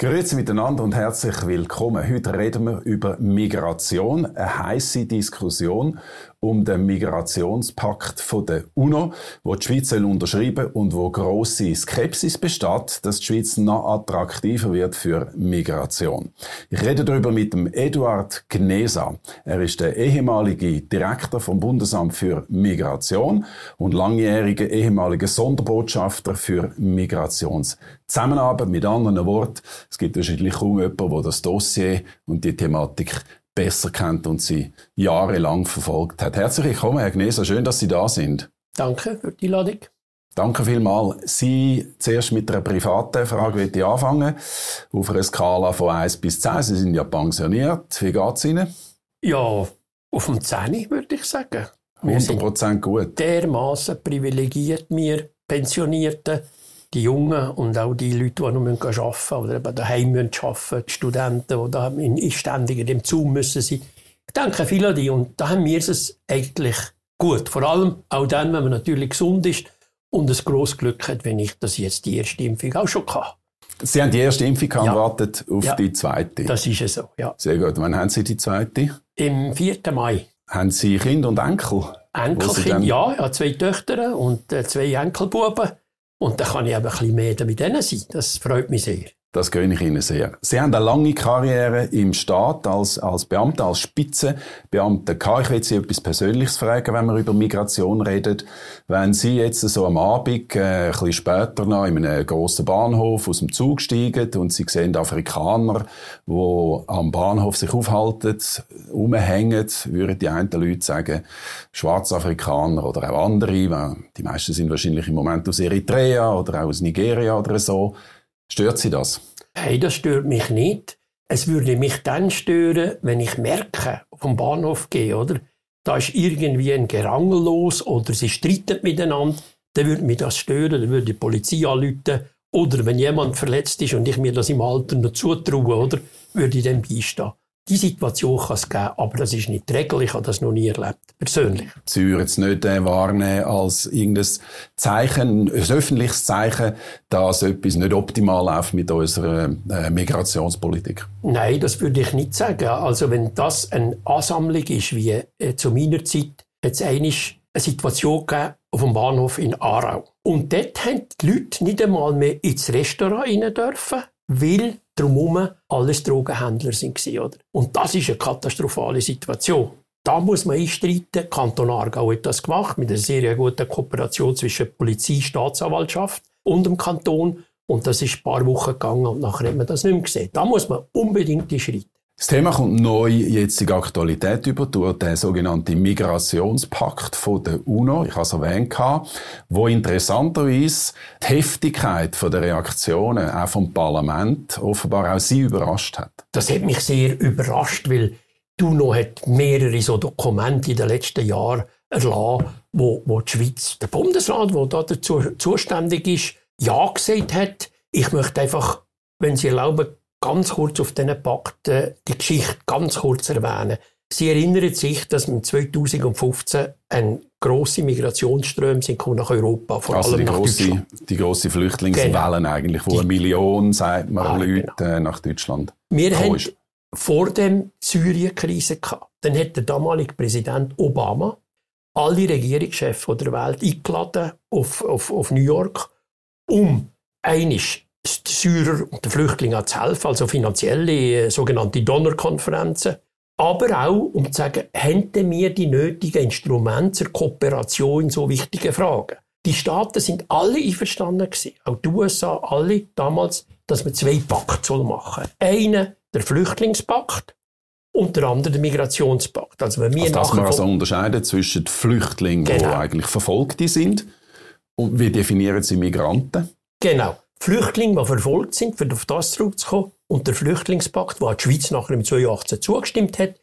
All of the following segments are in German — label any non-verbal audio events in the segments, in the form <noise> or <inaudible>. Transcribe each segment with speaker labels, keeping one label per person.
Speaker 1: Grüezi miteinander und herzlich willkommen. Heute reden wir über Migration, eine heiße Diskussion um den Migrationspakt von der UNO, wo die Schweiz unterschreiben und wo große Skepsis besteht, dass die Schweiz noch attraktiver wird für Migration. Ich rede darüber mit dem Eduard Gnesa. Er ist der ehemalige Direktor vom Bundesamt für Migration und langjähriger ehemaliger Sonderbotschafter für Migrationszusammenarbeit. Mit anderen Worten, es gibt wahrscheinlich kaum jemanden, der das Dossier und die Thematik besser kennt und sie jahrelang verfolgt hat. Herzlich willkommen, Herr Gnesa. Schön, dass Sie da sind.
Speaker 2: Danke für die Einladung.
Speaker 1: Danke vielmals. Sie zuerst mit einer privaten Frage will ich anfangen. Auf einer Skala von 1 bis 10. Sie sind ja pensioniert. Wie geht es Ihnen?
Speaker 2: Ja, auf dem 10 würde ich sagen.
Speaker 1: 100% gut.
Speaker 2: Dermaßen privilegiert, wir Pensionierten die Jungen und auch die Leute, die noch arbeiten müssen oder eben daheim arbeiten müssen, die Studenten, die da in ständig in dem Zoom müssen sein. Ich denke viel an die und da haben wir es eigentlich gut. Vor allem auch dann, wenn man natürlich gesund ist und ein grosses Glück hat, wenn ich das jetzt die erste Impfung auch schon hatte.
Speaker 1: Sie haben die erste Impfung gehabt ja. wartet auf ja, die zweite.
Speaker 2: Das ist es so, ja.
Speaker 1: Sehr gut. Wann haben Sie die zweite?
Speaker 2: Im 4. Mai.
Speaker 1: Haben Sie Kinder und Enkel?
Speaker 2: Enkelkind, ja. Ich habe zwei Töchter und äh, zwei Enkelbuben. Und da kann ich eben ein bisschen mehr mit denen sein. Das freut mich sehr.
Speaker 1: Das gönne ich Ihnen sehr. Sie haben eine lange Karriere im Staat als, als Beamter, als Spitzenbeamter gehabt. Ich will Sie etwas Persönliches fragen, wenn wir über Migration reden. Wenn Sie jetzt so am Abend, äh, ein bisschen später noch, in einem grossen Bahnhof aus dem Zug steigen und Sie sehen Afrikaner, die am Bahnhof sich aufhalten, rumhängen, würden die einen Leute sagen, Schwarzafrikaner oder auch andere, die meisten sind wahrscheinlich im Moment aus Eritrea oder auch aus Nigeria oder so, Stört Sie das?
Speaker 2: Hey, das stört mich nicht. Es würde mich dann stören, wenn ich merke, vom Bahnhof gehe, oder? Da ist irgendwie ein Gerangel los oder sie streiten miteinander. Dann würde mich das stören, dann würde die Polizei anrufen. Oder wenn jemand verletzt ist und ich mir das im Alter noch zutraue, oder? Würde ich dann beistehen. Die Situation kann es geben, aber das ist nicht die Regel. Ich habe das noch nie erlebt, persönlich.
Speaker 1: Sie würden es nicht äh, wahrnehmen als irgendein Zeichen, ein öffentliches Zeichen, dass etwas nicht optimal läuft mit unserer äh, Migrationspolitik?
Speaker 2: Nein, das würde ich nicht sagen. Also wenn das eine Ansammlung ist, wie äh, zu meiner Zeit, jetzt eine Situation gegeben auf dem Bahnhof in Aarau. Und dort haben die Leute nicht einmal mehr ins Restaurant rein dürfen, weil drumherum alles Drogenhändler. Oder? Und das ist eine katastrophale Situation. Da muss man einstreiten. Kanton Aargau hat das gemacht, mit einer sehr guten Kooperation zwischen Polizei, Staatsanwaltschaft und dem Kanton. Und das ist ein paar Wochen gegangen und nachher hat man das nicht mehr gesehen. Da muss man unbedingt die Schritte.
Speaker 1: Das Thema kommt neu jetzt in Aktualität über durch den sogenannten Migrationspakt von der UNO. Ich habe es erwähnt, wo interessanterweise die Heftigkeit der Reaktionen auch vom Parlament offenbar auch Sie überrascht hat.
Speaker 2: Das hat mich sehr überrascht, weil die UNO hat mehrere so Dokumente in den letzten Jahren erlassen, wo, wo die Schweiz, der Bundesrat, der da dazu zuständig ist, ja gesagt hat. Ich möchte einfach, wenn Sie erlauben, ganz kurz auf diesen Pakt äh, die Geschichte ganz kurz erwähnen. Sie erinnern sich, dass im 2015 ein grosse Migrationsströme sind nach Europa,
Speaker 1: vor also allem die nach grosse, Deutschland. Die grosse Flüchtlingswellen genau. eigentlich, wo die, eine Million, sagt man, ah, Leute genau. Äh, nach Deutschland
Speaker 2: Wir haben ist. vor dem Syrien-Krise gehabt. Dann hat der damalige Präsident Obama alle Regierungschefs der Welt eingeladen auf, auf, auf New York, um einisch Syrer und den Flüchtlingen zu helfen, also finanzielle äh, sogenannte Donnerkonferenzen. Aber auch, um zu sagen, hätten wir die nötigen Instrumente zur Kooperation in so wichtigen Fragen. Die Staaten sind alle einverstanden gewesen, auch die USA, alle damals, dass man zwei Pakte machen soll. Einen, der Flüchtlingspakt, und der andere der Migrationspakt.
Speaker 1: Also, wenn wir also dass man also unterscheiden zwischen Flüchtlingen, genau. die eigentlich Verfolgte sind, und wie definieren Sie Migranten?
Speaker 2: Genau. Flüchtlinge, die verfolgt sind, für auf das zurückzukommen, und der Flüchtlingspakt, wo die Schweiz nachher im 2018 zugestimmt hat,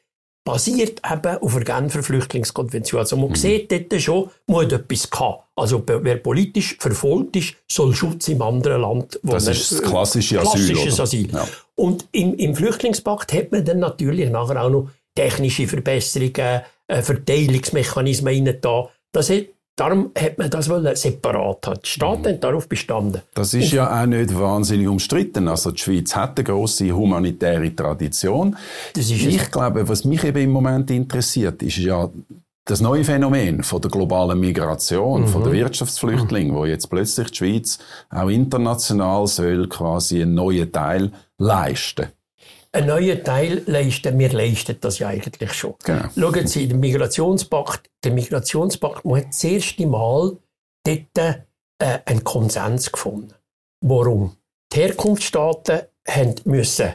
Speaker 2: basiert eben auf der Genfer Flüchtlingskonvention. Also man mhm. sieht dort schon, man hat etwas gehabt. Also wer politisch verfolgt ist, soll Schutz im anderen Land.
Speaker 1: Wo das ist das klassische Asyl. Klassisches Asyl.
Speaker 2: Ja. Und im, im Flüchtlingspakt hat man dann natürlich nachher auch noch technische Verbesserungen, äh, Verteilungsmechanismen rein da. Das hat Darum hat man das separat haben. Die Staaten mhm. haben darauf bestanden.
Speaker 1: Das ist ja auch nicht wahnsinnig umstritten. Also die Schweiz hat eine grosse humanitäre Tradition. ich glaube, was mich eben im Moment interessiert, ist ja das neue Phänomen von der globalen Migration, mhm. von der Wirtschaftsflüchtlinge, mhm. wo jetzt plötzlich die Schweiz auch international soll quasi einen neuen Teil leisten
Speaker 2: einen neuen Teil leisten. Wir leisten das ja eigentlich schon. Genau. Schauen Sie, der Migrationspakt, der Migrationspakt, man hat das erste Mal dort äh, einen Konsens gefunden. Warum? Die Herkunftsstaaten haben müssen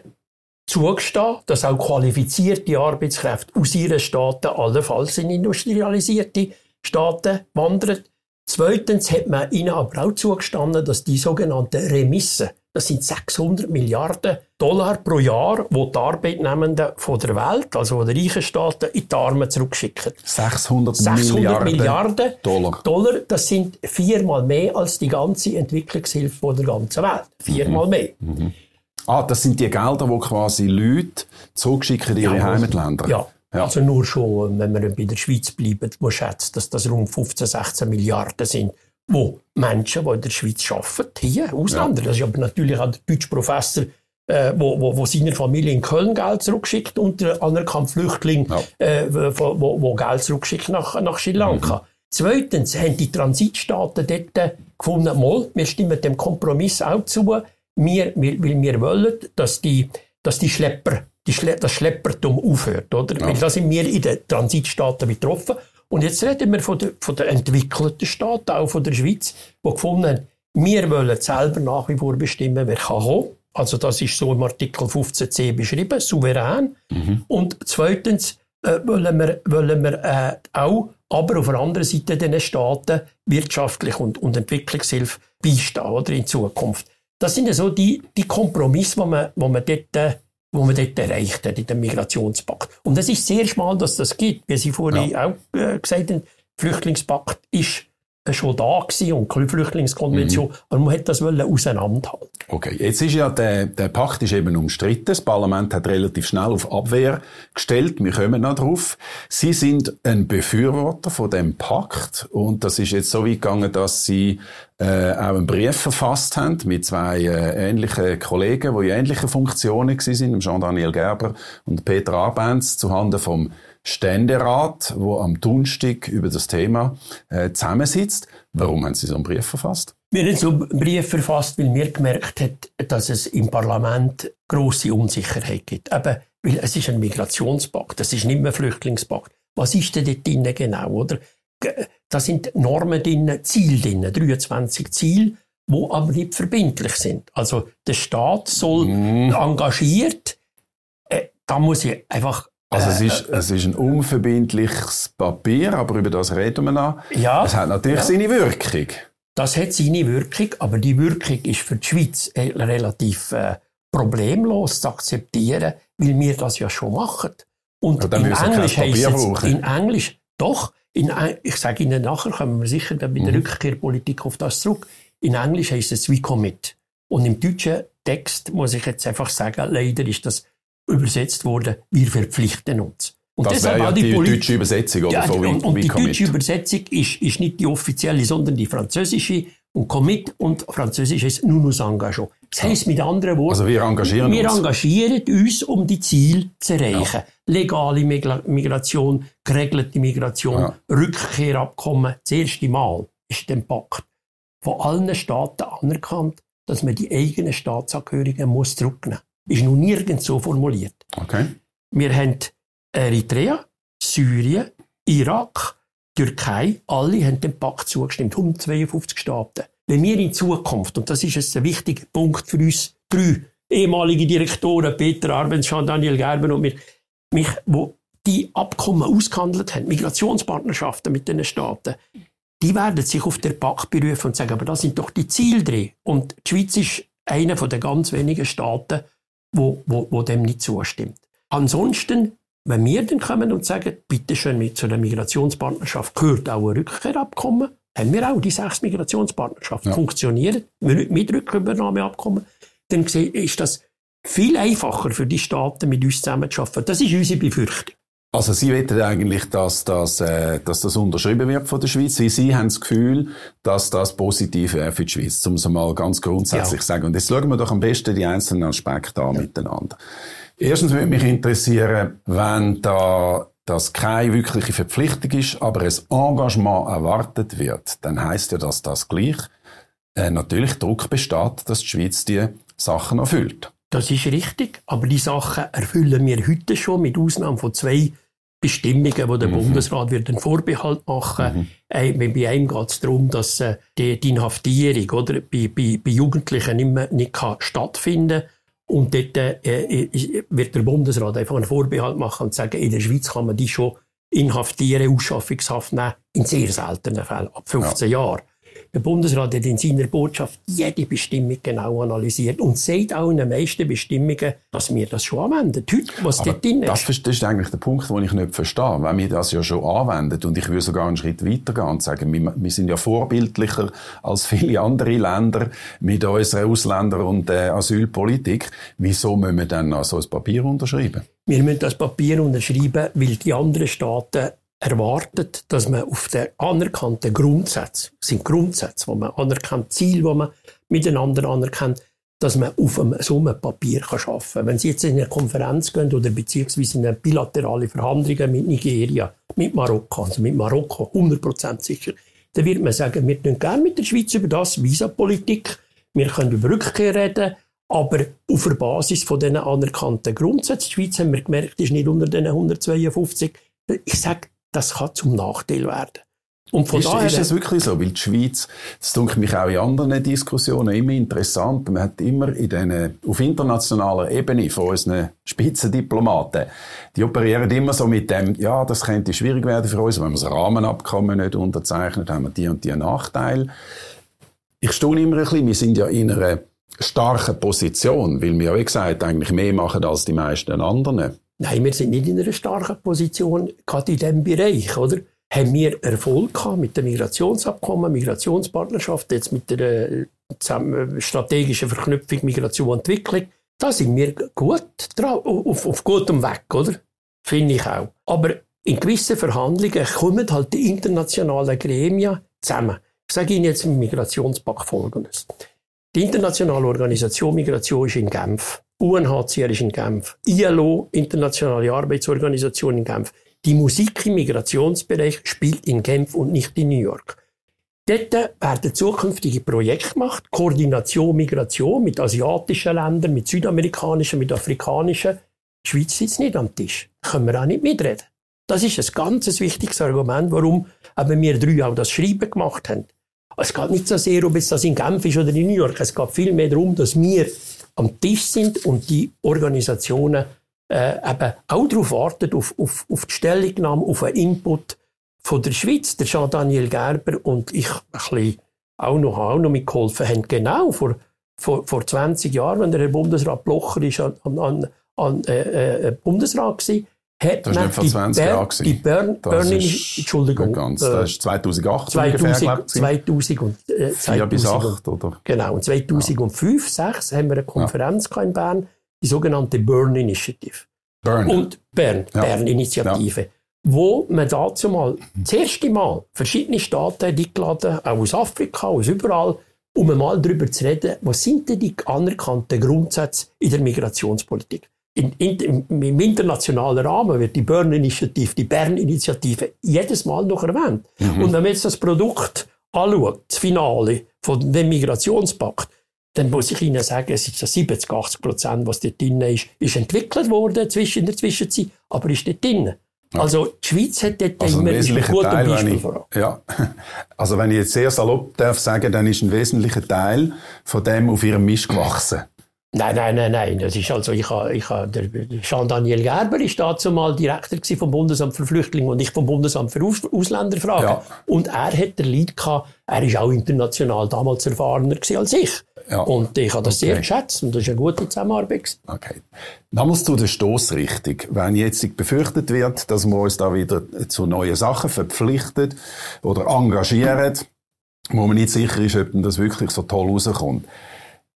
Speaker 2: zugestehen, dass auch qualifizierte Arbeitskräfte aus ihren Staaten allenfalls in industrialisierte Staaten wandern. Zweitens hat man ihnen aber auch zugestanden, dass die sogenannten Remissen, das sind 600 Milliarden Dollar pro Jahr, wo die Arbeitnehmenden von der Welt, also von den reichen Staaten, in die Arme zurückschicken.
Speaker 1: 600, 600 Milliarden, Milliarden Dollar.
Speaker 2: Dollar. Das sind viermal mehr als die ganze Entwicklungshilfe von der ganzen Welt. Viermal mhm. mehr. Mhm.
Speaker 1: Ah, das sind die Gelder, die quasi Leute zurückschicken in ihre ja, Heimatländer.
Speaker 2: Ja. ja. Also nur schon, wenn wir bei der Schweiz bleiben, man schätzt, dass das rund 15, 16 Milliarden sind wo Menschen, die in der Schweiz arbeiten, hier, Ausländer. Ja. Das ist aber natürlich auch der deutsche Professor, äh, wo, wo, wo seiner Familie in Köln Geld zurückschickt und der anerkannte Flüchtling, ja. äh, wo, wo Geld zurückschickt nach, nach Sri Lanka. Mhm. Zweitens haben die Transitstaaten dort gefunden, mal, wir stimmen dem Kompromiss auch zu, wir, weil wir wollen, dass die, dass die Schlepper, die Schle das Schleppertum aufhört, oder? Ja. Weil da sind wir in den Transitstaaten betroffen. Und jetzt reden wir von den von der entwickelten Staaten, auch von der Schweiz, die gefunden haben, wir wollen selber nach wie vor bestimmen, wer kann kommen. Also das ist so im Artikel 15c beschrieben, souverän. Mhm. Und zweitens äh, wollen wir, wollen wir äh, auch, aber auf der anderen Seite den Staaten wirtschaftlich und, und Entwicklungshilfe beistehen oder, in Zukunft. Das sind ja so die, die Kompromisse, die man, wo man dort äh, wo man dort erreicht hat in dem Migrationspakt. Und es ist sehr schmal, dass das gibt. Wie Sie vorhin ja. auch äh, gesagt haben, Flüchtlingspakt ist schon da gewesen und die Flüchtlingskonvention, mhm. aber man hat das auseinanderhalten.
Speaker 1: Okay, jetzt ist ja der, der Pakt ist eben umstritten. Das Parlament hat relativ schnell auf Abwehr gestellt. Wir kommen noch drauf. Sie sind ein Befürworter von dem Pakt und das ist jetzt so weit gegangen, dass Sie äh, auch einen Brief verfasst haben mit zwei äh, ähnlichen Kollegen, die in ähnlichen Funktionen waren, Jean-Daniel Gerber und Peter Arbenz, zuhanden vom Ständerat, wo am Donnerstag über das Thema äh, zusammensitzt. Warum haben Sie so einen Brief verfasst?
Speaker 2: Wir haben so einen Brief verfasst, weil wir gemerkt haben, dass es im Parlament große Unsicherheit gibt. Eben, weil es ist ein Migrationspakt, es ist nicht mehr ein Flüchtlingspakt. Was ist denn dort drin genau, oder? Da sind Normen drin, Ziele drin, 23 Ziele, die aber nicht verbindlich sind. Also der Staat soll mm. engagiert, äh, da muss ich einfach
Speaker 1: also es ist, äh, es ist ein unverbindliches Papier, aber über das reden wir noch. Ja. Es hat natürlich ja. seine Wirkung.
Speaker 2: Das hat seine Wirkung, aber die Wirkung ist für die Schweiz äh, relativ äh, problemlos zu akzeptieren, weil wir das ja schon machen. Und in Englisch heißt es, in Englisch, doch, in, ich sage Ihnen nachher, kommen wir sicher dann bei der mhm. Rückkehrpolitik auf das zurück. In Englisch heißt es we commit. Und im deutschen Text muss ich jetzt einfach sagen, leider ist das übersetzt worden, wir verpflichten uns.
Speaker 1: Und das wäre ja die, die deutsche Übersetzung, oder? Ja,
Speaker 2: von und, und die deutsche Übersetzung ist, ist nicht die offizielle, sondern die französische. Und Commit und Französisch heißt nous nous engageons. Das heisst mit anderen Worten,
Speaker 1: also wir engagieren
Speaker 2: wir uns. engagieren uns, um die Ziele zu erreichen. Ja. Legale Migration, geregelte Migration, ja. Rückkehrabkommen. Das erste Mal ist dem Pakt von allen Staaten anerkannt, dass man die eigenen Staatsangehörigen muss zurücknehmen muss. Ist noch nirgends so formuliert.
Speaker 1: Okay.
Speaker 2: Wir haben Eritrea, Syrien, Irak, Türkei, alle haben dem Pakt zugestimmt, 152 Staaten. Wenn wir in Zukunft, und das ist ein wichtiger Punkt für uns drei ehemalige Direktoren, Peter Arbenz, Jean-Daniel Gerber und mir, mich, wo die Abkommen ausgehandelt haben, Migrationspartnerschaften mit den Staaten, die werden sich auf den Pakt berufen und sagen, aber das sind doch die Ziele drin. Und die Schweiz ist einer der ganz wenigen Staaten, wo, wo, wo dem nicht zustimmt. Ansonsten wenn wir dann kommen und sagen, bitte schön, mit zu einer Migrationspartnerschaft gehört auch ein Rückkehrabkommen, haben wir auch die sechs Migrationspartnerschaften ja. funktionieren mit Rückübernahmeabkommen, dann ist das viel einfacher für die Staaten, mit uns zusammenzuarbeiten. Das ist unsere Befürchtung.
Speaker 1: Also Sie wollen eigentlich, dass das, äh, dass das unterschrieben wird von der Schweiz. Sie, Sie haben das Gefühl, dass das positiv wäre für die Schweiz, um es mal ganz grundsätzlich zu ja. sagen. Und jetzt schauen wir doch am besten die einzelnen Aspekte an ja. miteinander. Erstens würde mich interessieren, wenn da das keine wirkliche Verpflichtung ist, aber ein Engagement erwartet wird, dann heißt ja, dass das gleich äh, natürlich Druck besteht, dass die Schweiz die Sachen erfüllt.
Speaker 2: Das ist richtig, aber die Sachen erfüllen wir heute schon, mit Ausnahme von zwei Bestimmungen, wo der mhm. Bundesrat wird einen Vorbehalt machen. Mhm. Äh, bei einem geht es darum, dass äh, die, die Inhaftierung oder, bei, bei, bei Jugendlichen nicht, mehr, nicht kann stattfinden Und dort äh, wird der Bundesrat einfach einen Vorbehalt machen und sagen, in der Schweiz kann man die schon inhaftieren, Ausschaffungshaft nehmen, in sehr seltenen Fällen, ab 15 ja. Jahren. Der Bundesrat hat in seiner Botschaft jede Bestimmung genau analysiert und sagt auch in den meisten Bestimmungen, dass wir das schon anwenden. Heute, was
Speaker 1: Aber
Speaker 2: dort drin
Speaker 1: ist. Das ist eigentlich der Punkt, den ich nicht verstehe. Wenn wir das ja schon anwenden und ich würde sogar einen Schritt weitergehen und sagen, wir, wir sind ja vorbildlicher als viele andere Länder mit unserer Ausländer- und äh, Asylpolitik. Wieso müssen wir dann noch so ein Papier unterschreiben?
Speaker 2: Wir müssen das Papier unterschreiben, weil die anderen Staaten erwartet, dass man auf den anerkannten Grundsätzen, das sind Grundsätze, wo man anerkennt, Ziele, wo man miteinander anerkennt, dass man auf einem, so einem Papier kann arbeiten kann. Wenn Sie jetzt in eine Konferenz gehen oder beziehungsweise in eine bilaterale Verhandlungen mit Nigeria, mit Marokko, also mit Marokko, 100% sicher, dann wird man sagen, wir reden gerne mit der Schweiz über das, Visapolitik, wir können über Rückkehr reden, aber auf der Basis von diesen anerkannten Grundsätzen, die Schweiz haben wir gemerkt, ist nicht unter den 152. Ich sage, das kann zum Nachteil werden.
Speaker 1: Und von ist, daher, ist das wirklich so? Weil die Schweiz, das tut mich auch in anderen Diskussionen immer interessant, man hat immer in den, auf internationaler Ebene von unseren Spitzendiplomaten, die operieren immer so mit dem, ja, das könnte schwierig werden für uns, wenn wir das Rahmenabkommen nicht unterzeichnet, haben wir die und die Nachteile. Ich staune immer ein bisschen, wir sind ja in einer starken Position, weil wir ja, wie gesagt, eigentlich mehr machen als die meisten anderen.
Speaker 2: Nein, wir sind nicht in einer starken Position, gerade in diesem Bereich, oder? Haben wir Erfolg gehabt mit dem Migrationsabkommen, Migrationspartnerschaft, jetzt mit der äh, strategischen Verknüpfung Migration und Entwicklung. Da sind wir gut drauf, auf, auf gutem Weg, oder? Finde ich auch. Aber in gewissen Verhandlungen kommen halt die internationalen Gremien zusammen. Ich sage Ihnen jetzt im Migrationspakt Folgendes. Die internationale Organisation Migration ist in Genf. UNHCR ist in Genf, ILO, Internationale Arbeitsorganisation in Genf. Die Musik im Migrationsbereich spielt in Genf und nicht in New York. Dort werden zukünftige Projekte gemacht, Koordination, Migration mit asiatischen Ländern, mit südamerikanischen, mit afrikanischen. Die Schweiz sitzt nicht am Tisch. Können wir auch nicht mitreden. Das ist ein ganz wichtiges Argument, warum eben wir drei auch das Schreiben gemacht haben. Es geht nicht so sehr, ob es das in Genf ist oder in New York. Es geht vielmehr darum, dass wir am Tisch sind und die Organisationen äh, eben auch darauf warten, auf, auf, auf die Stellungnahme, auf einen Input von der Schweiz. Der Jean-Daniel Gerber und ich ein bisschen auch noch, auch noch mitgeholfen haben. Genau vor, vor, vor 20 Jahren, wenn der Herr Bundesrat Blocher ist an, an, an äh, äh, Bundesrat war,
Speaker 1: hat das war nicht vor 20 Jahren.
Speaker 2: Die Burn, Burning, Entschuldigung.
Speaker 1: Ganz, das ist 2008
Speaker 2: 2000, ungefähr, 2000 und, äh,
Speaker 1: 4 bis 8, oder?
Speaker 2: Genau. Und 2005, ja. 2006 haben wir eine Konferenz ja. in Bern, die sogenannte Burn Initiative.
Speaker 1: Burn.
Speaker 2: Und Bern, ja. Bern Initiative. Ja. Wo man dazu mal, das erste Mal, verschiedene Staaten eingeladen, auch aus Afrika, aus überall, um mal darüber zu reden, was sind denn die anerkannten Grundsätze in der Migrationspolitik in, in, im internationalen Rahmen wird die Bern-Initiative, die Bern-Initiative jedes Mal noch erwähnt. Mhm. Und wenn man jetzt das Produkt anschaut, das Finale von dem Migrationspakt, dann muss ich Ihnen sagen, es ist so 70, 80 Prozent, was dort drin ist, ist entwickelt worden zwischen, in der Zwischenzeit, aber ist dort drin. Also die Schweiz hat dort
Speaker 1: also
Speaker 2: immer
Speaker 1: ein gutes Beispiel voran. Ja, <laughs> also wenn ich jetzt sehr salopp darf sagen, dann ist ein wesentlicher Teil von dem auf ihrem Misch gewachsen.
Speaker 2: Nein, nein, nein, nein. Das ist also, ich habe, ich habe, der Jean-Daniel Gerber ist dazu mal Direktor vom Bundesamt für Flüchtlinge und ich vom Bundesamt für Aus Ausländerfragen. Ja. Und er hat der Lied gehabt, er ist auch international damals erfahrener als ich. Ja. Und ich habe das okay. sehr geschätzt und das ist eine gute Zusammenarbeit.
Speaker 1: Okay. Damals zu der Stoßrichtung. Wenn jetzt befürchtet wird, dass wir uns da wieder zu neuen Sachen verpflichtet oder engagieren, wo man nicht sicher ist, ob das wirklich so toll rauskommt.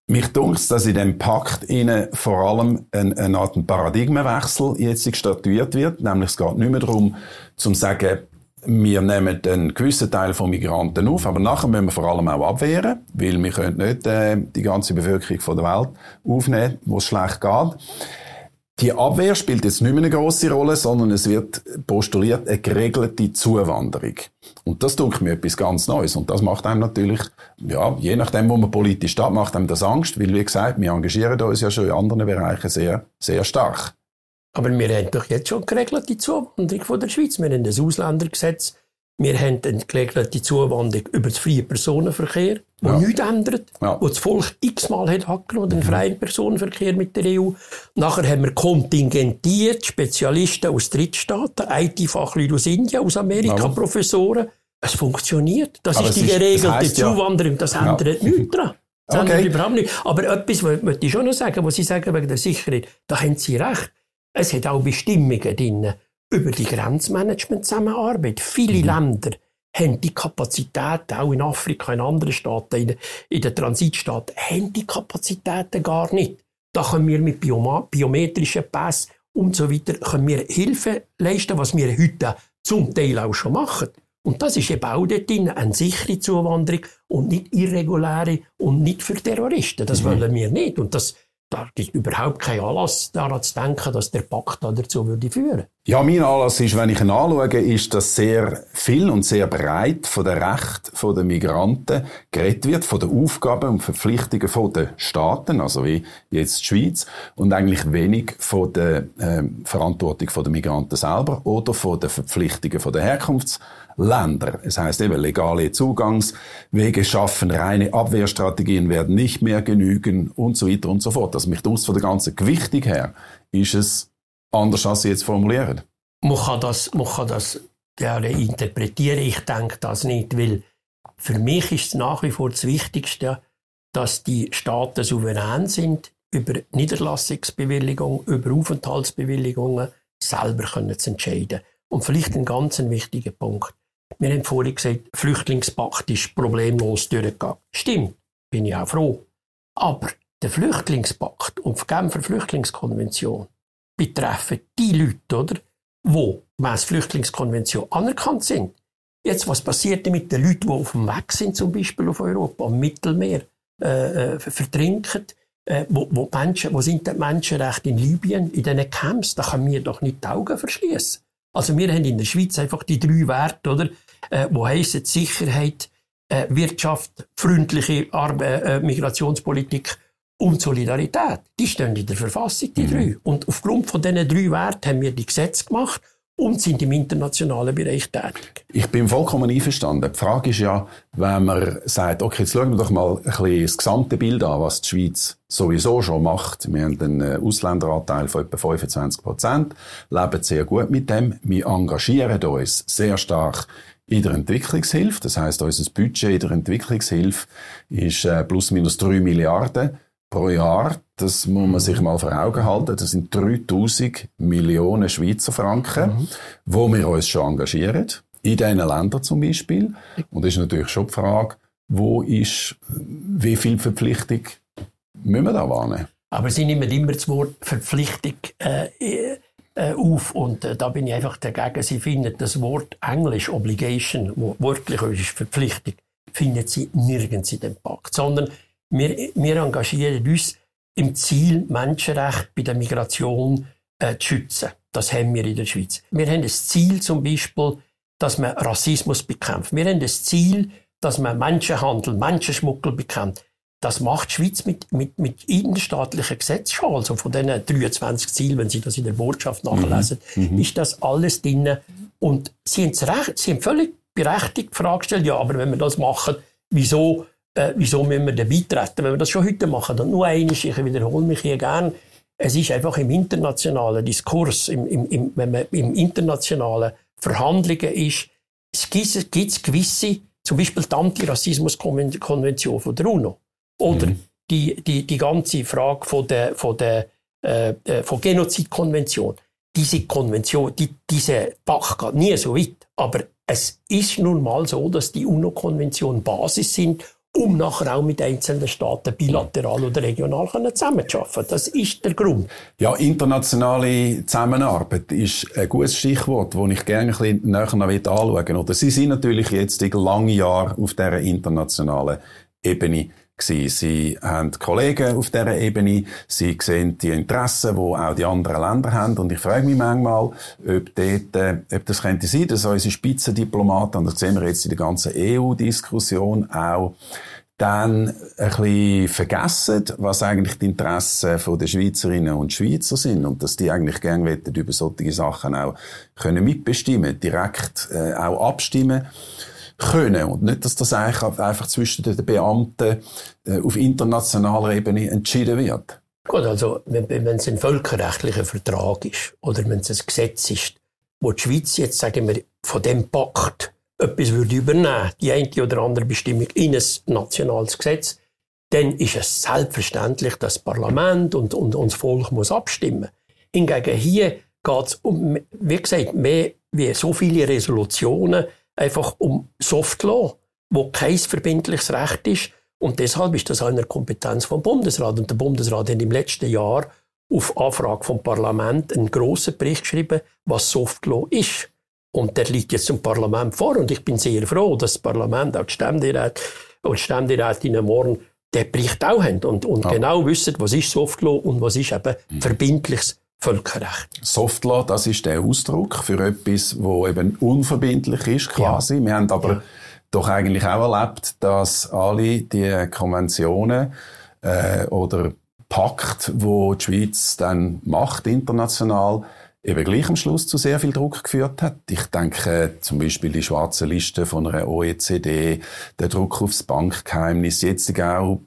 Speaker 1: Mich dunkt dass in dem Pakt Ihnen vor allem eine, eine Art Paradigmenwechsel jetzt statuiert wird. Nämlich es geht nicht mehr darum, zu sagen, wir nehmen einen gewissen Teil von Migranten auf, aber nachher müssen wir vor allem auch abwehren, weil wir können nicht äh, die ganze Bevölkerung von der Welt aufnehmen, wo es schlecht geht. Die Abwehr spielt jetzt nicht mehr eine große Rolle, sondern es wird postuliert eine geregelte Zuwanderung. Und das tut mir etwas ganz Neues. Und das macht einem natürlich, ja, je nachdem, wo man politisch steht, macht einem das Angst, weil, wie gesagt, wir engagieren uns ja schon in anderen Bereichen sehr, sehr stark.
Speaker 2: Aber wir haben doch jetzt schon geregelte Zuwanderung von der Schweiz. Wir haben das Ausländergesetz wir haben eine die Zuwanderung über den freien Personenverkehr, wo ja. nichts ändert, ja. wo das Volk x-mal hat angenommen, den mhm. freien Personenverkehr mit der EU. Nachher haben wir kontingentiert Spezialisten aus Drittstaaten, IT-Fachleute aus Indien, aus Amerika, ja. Professoren. Es funktioniert. Das Aber ist die geregelte das heisst, Zuwanderung. Das ändert nichts daran. <laughs> Das okay. ändert überhaupt nicht. Aber etwas möchte ich schon noch sagen, was Sie sagen wegen der Sicherheit. Da haben Sie recht. Es hat auch Bestimmungen drin über die Grenzmanagement-Zusammenarbeit. Viele mhm. Länder haben die Kapazitäten, auch in Afrika, in anderen Staaten, in den, in den Transitstaaten, haben die Kapazitäten gar nicht. Da können wir mit biometrischen Pässen und so weiter können wir Hilfe leisten, was wir heute zum Teil auch schon machen. Und das ist eben auch dort drin, eine sichere Zuwanderung und nicht irreguläre und nicht für Terroristen. Das mhm. wollen wir nicht. Und das da gibt überhaupt keinen Anlass daran zu denken, dass der Pakt dazu würde führen.
Speaker 1: Ja, mein Anlass ist, wenn ich ihn anschaue, ist, dass sehr viel und sehr breit von den Rechten der Migranten geredet wird, von den Aufgaben und Verpflichtungen der Staaten, also wie jetzt die Schweiz, und eigentlich wenig von der äh, Verantwortung der Migranten selber oder von den Verpflichtungen der Herkunfts Länder. Es heißt eben, legale Zugangswege schaffen, reine Abwehrstrategien werden nicht mehr genügen und so weiter und so fort. Also mich dunkt von der ganzen Gewichtung her ist es anders, als Sie jetzt formulieren.
Speaker 2: Man kann das, man kann das gerne interpretieren. Ich denke das nicht, weil für mich ist es nach wie vor das Wichtigste, dass die Staaten souverän sind, über Niederlassungsbewilligung, über Aufenthaltsbewilligungen selber können zu entscheiden. Und vielleicht ein ganz wichtiger Punkt. Wir haben vorhin gesagt, Flüchtlingspakt ist problemlos durchgegangen. Stimmt, bin ich auch froh. Aber der Flüchtlingspakt und die Genfer Flüchtlingskonvention betreffen die Leute, oder, die gemäss Flüchtlingskonvention anerkannt sind. Jetzt, was passiert denn mit den Leuten, die auf dem Weg sind, zum Beispiel auf Europa, am Mittelmeer, äh, äh, vertrinken? Äh, wo, wo, Menschen, wo sind die Menschenrechte in Libyen, in diesen Camps? Da können wir doch nicht die Augen verschließen. Also wir haben in der Schweiz einfach die drei Werte, oder? Äh, wo heissen Sicherheit, äh, Wirtschaft, freundliche Arbe äh, Migrationspolitik und Solidarität. Die stehen in der Verfassung, die mhm. drei. Und aufgrund von diesen drei Werten haben wir die Gesetze gemacht und sind im internationalen Bereich tätig.
Speaker 1: Ich bin vollkommen einverstanden. Die Frage ist ja, wenn man sagt, okay, jetzt schauen wir doch mal ein bisschen das gesamte Bild an, was die Schweiz sowieso schon macht. Wir haben einen äh, Ausländeranteil von etwa 25 Prozent, leben sehr gut mit dem. Wir engagieren uns sehr stark in der Entwicklungshilfe. Das heißt, unser Budget in der Entwicklungshilfe ist äh, plus minus 3 Milliarden pro Jahr. Das muss man sich mal vor Augen halten. Das sind 3000 Millionen Schweizer Franken, mhm. wo wir uns schon engagieren. In diesen Ländern zum Beispiel. Und das ist natürlich schon die Frage, wo ist, wie viel Verpflichtung müssen wir da wahrnehmen?
Speaker 2: Aber Sie nehmen immer das Wort Verpflichtung äh, äh, auf und äh, da bin ich einfach dagegen. Sie finden das Wort Englisch Obligation, wo wörtlich ist Verpflichtung, finden Sie nirgends in dem Pakt, sondern wir, wir engagieren uns im Ziel, Menschenrechte bei der Migration äh, zu schützen. Das haben wir in der Schweiz. Wir haben das Ziel zum Beispiel, dass man Rassismus bekämpft. Wir haben das Ziel, dass man Menschenhandel, Menschenschmuggel bekämpft. Das macht die Schweiz mit, mit, mit innerstaatlichen Gesetzen schon. Also von diesen 23 Zielen, wenn Sie das in der Botschaft mhm. nachlesen, mhm. ist das alles drin. Und Sie haben, recht, Sie haben völlig berechtigt die Frage gestellt, ja, aber wenn wir das machen, wieso äh, wieso müssen wir da beitreten, wenn wir das schon heute machen? Und nur eines, ich wiederhole mich hier gern, es ist einfach im internationalen Diskurs, im, im, im, wenn man im internationalen Verhandlungen ist, es gibt, gibt gewisse, zum Beispiel die Antirassismuskonvention von der UNO oder mhm. die, die, die ganze Frage von der, von der äh, äh von Genozidkonvention. Diese Konvention, die, diese Bach geht nie so weit, aber es ist nun mal so, dass die UNO-Konvention Basis sind um nachher auch mit einzelnen Staaten bilateral oder regional zusammenzuarbeiten. Das ist der Grund.
Speaker 1: Ja, internationale Zusammenarbeit ist ein gutes Stichwort, das ich gerne ein bisschen näher anschauen Oder Sie sind natürlich jetzt lange Jahre auf dieser internationalen Ebene gewesen. Sie haben Kollegen auf dieser Ebene, sie sehen die Interessen, die auch die anderen Länder haben. Und ich frage mich manchmal, ob, dort, äh, ob das könnte sein, dass unsere Spitzendiplomaten, und das sehen wir jetzt in der ganzen EU-Diskussion auch, dann ein bisschen vergessen, was eigentlich die Interessen der Schweizerinnen und Schweizer sind und dass die eigentlich gerne über solche Sachen auch können mitbestimmen, direkt äh, auch abstimmen können. Und nicht, dass das einfach zwischen den Beamten äh, auf internationaler Ebene entschieden wird.
Speaker 2: Gut, also wenn, wenn es ein völkerrechtlicher Vertrag ist oder wenn es ein Gesetz ist, wo die Schweiz jetzt, sagen wir, von dem Pakt etwas würde übernehmen, die eine oder andere Bestimmung in ein nationales Gesetz, dann ist es selbstverständlich, dass das Parlament und, und, und das Volk muss abstimmen. Hingegen hier geht es um, wie gesagt, mehr wie so viele Resolutionen, einfach um Soft Law, wo kein verbindliches Recht ist. Und deshalb ist das auch in der Kompetenz vom Bundesrat. Und der Bundesrat hat im letzten Jahr auf Anfrage vom Parlament einen grossen Bericht geschrieben, was Soft Law ist. Und der liegt jetzt zum Parlament vor. Und ich bin sehr froh, dass das Parlament, auch die Ständeräte und Ständerätinnen morgen den Bericht auch haben und, und ja. genau wissen, was ist Soft Law und was ist eben mhm. verbindliches Völkerrecht.
Speaker 1: Softlaw, das ist der Ausdruck für etwas, wo eben unverbindlich ist, quasi. Ja. Wir haben aber ja. doch eigentlich auch erlebt, dass alle die Konventionen äh, oder Pakt, wo die Schweiz dann macht international, eben gleich am Schluss zu sehr viel Druck geführt hat. Ich denke zum Beispiel die schwarze Liste von einer OECD, der Druck aufs Bankgeheimnis, jetzt auch